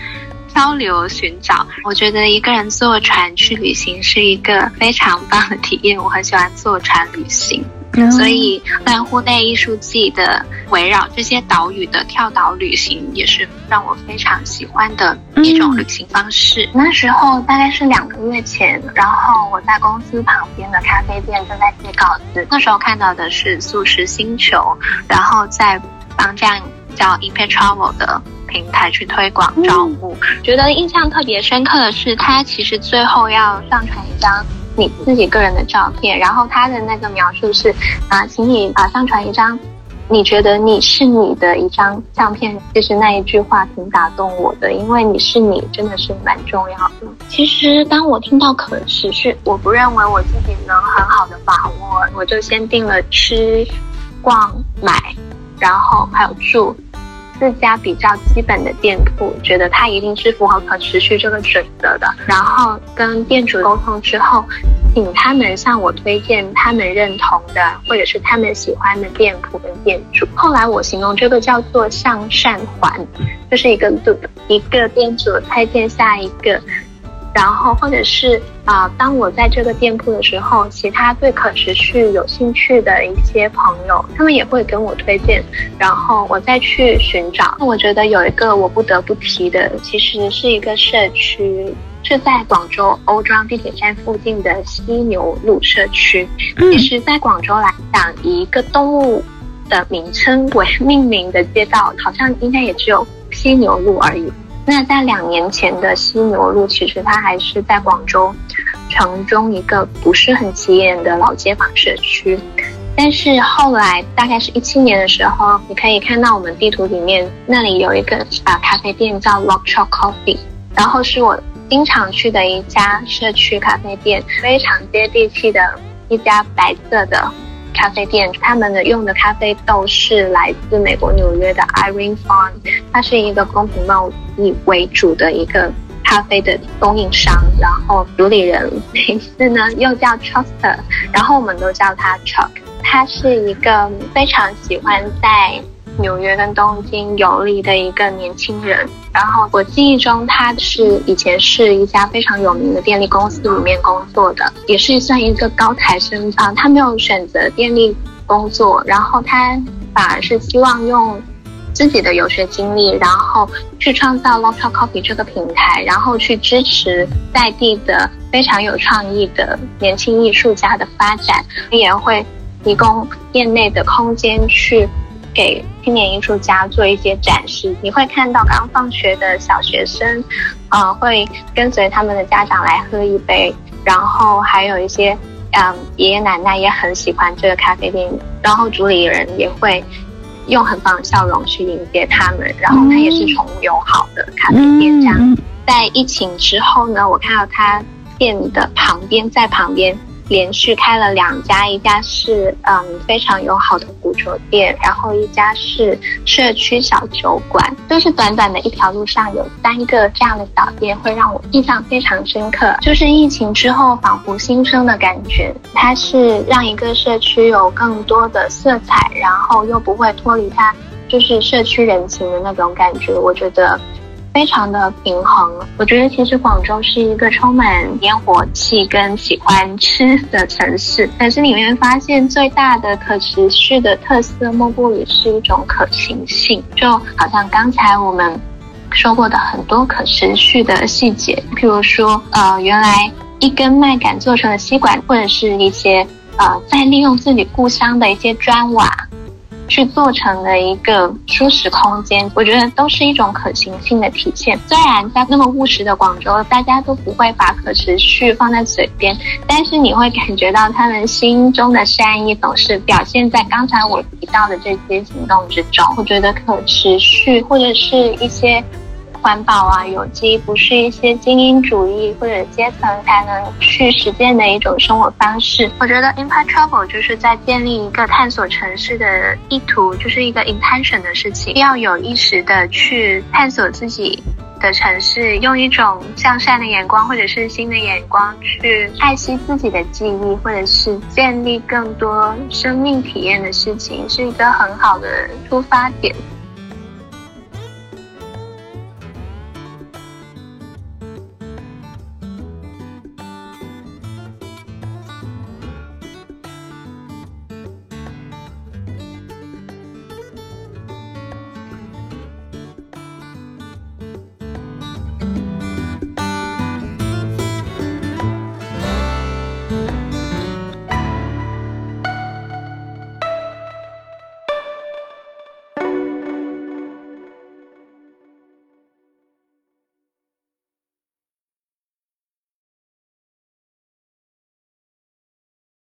漂流寻找，我觉得一个人坐船去旅行是一个非常棒的体验。我很喜欢坐船旅行，所以濑户内艺术季的围绕这些岛屿的跳岛旅行也是让我非常喜欢的一种旅行方式。那时候大概是两个月前，然后我在公司旁边的咖啡店正在写稿子，那时候看到的是素食星球，然后在帮这样叫 Impact Travel 的。平台去推广招募，觉得印象特别深刻的是，他其实最后要上传一张你自己个人的照片，然后他的那个描述是啊，请你啊上传一张你觉得你是你的一张相片。其实那一句话挺打动我的，因为你是你真的是蛮重要的。其实当我听到可持续，我不认为我自己能很好的把握，我就先定了吃、逛、买，然后还有住。四家比较基本的店铺，觉得它一定是符合可持续这个准则的。然后跟店主沟通之后，请他们向我推荐他们认同的或者是他们喜欢的店铺跟店主。后来我形容这个叫做向善环，就是一个 loop，一个店主推荐下一个。然后，或者是啊，当我在这个店铺的时候，其他对可持续有兴趣的一些朋友，他们也会跟我推荐，然后我再去寻找。那我觉得有一个我不得不提的，其实是一个社区，是在广州欧庄地铁站附近的犀牛路社区。其实，在广州来讲，以一个动物的名称为 *laughs* 命名的街道，好像应该也只有犀牛路而已。那在两年前的犀牛路，其实它还是在广州城中一个不是很起眼的老街坊社区。但是后来，大概是一七年的时候，你可以看到我们地图里面那里有一个啊咖啡店叫 Lock Shop Coffee，然后是我经常去的一家社区咖啡店，非常接地气的一家白色的。咖啡店，他们的用的咖啡豆是来自美国纽约的 Irene Farm，它是一个公平贸易为主的一个咖啡的供应商。然后主理人名字呢又叫 Chuster，然后我们都叫他 Chuck。他是一个非常喜欢在。纽约跟东京游历的一个年轻人，然后我记忆中他是以前是一家非常有名的电力公司里面工作的，也是算一个高材生啊。他没有选择电力工作，然后他反而是希望用自己的游学经历，然后去创造 Local Coffee 这个平台，然后去支持在地的非常有创意的年轻艺术家的发展，也会提供店内的空间去。给青年艺术家做一些展示，你会看到刚放学的小学生，呃，会跟随他们的家长来喝一杯，然后还有一些，嗯，爷爷奶奶也很喜欢这个咖啡店，然后主理人也会用很棒的笑容去迎接他们，然后它也是宠物友好的咖啡店。这样，在疫情之后呢，我看到他店的旁边，在旁边。连续开了两家，一家是嗯非常友好的古着店，然后一家是社区小酒馆。就是短短的一条路上有三个这样的小店，会让我印象非常深刻。就是疫情之后仿佛新生的感觉，它是让一个社区有更多的色彩，然后又不会脱离它就是社区人情的那种感觉。我觉得。非常的平衡，我觉得其实广州是一个充满烟火气跟喜欢吃的城市，但是里面发现最大的可持续的特色，莫过于是一种可行性。就好像刚才我们说过的很多可持续的细节，譬如说，呃，原来一根麦秆做成的吸管，或者是一些呃，在利用自己故乡的一些砖瓦。去做成了一个舒适空间，我觉得都是一种可行性的体现。虽然在那么务实的广州，大家都不会把可持续放在嘴边，但是你会感觉到他们心中的善意总是表现在刚才我提到的这些行动之中。我觉得可持续或者是一些环保啊、有机，不是一些精英主义或者阶层才能去实践的一种生活方式。我觉得 Impact Travel 就是在建立一个探索城市的意图，就是一个 intention 的事情，要有意识的去探索自己。的城市，用一种向善的眼光或者是新的眼光去爱惜自己的记忆，或者是建立更多生命体验的事情，是一个很好的出发点。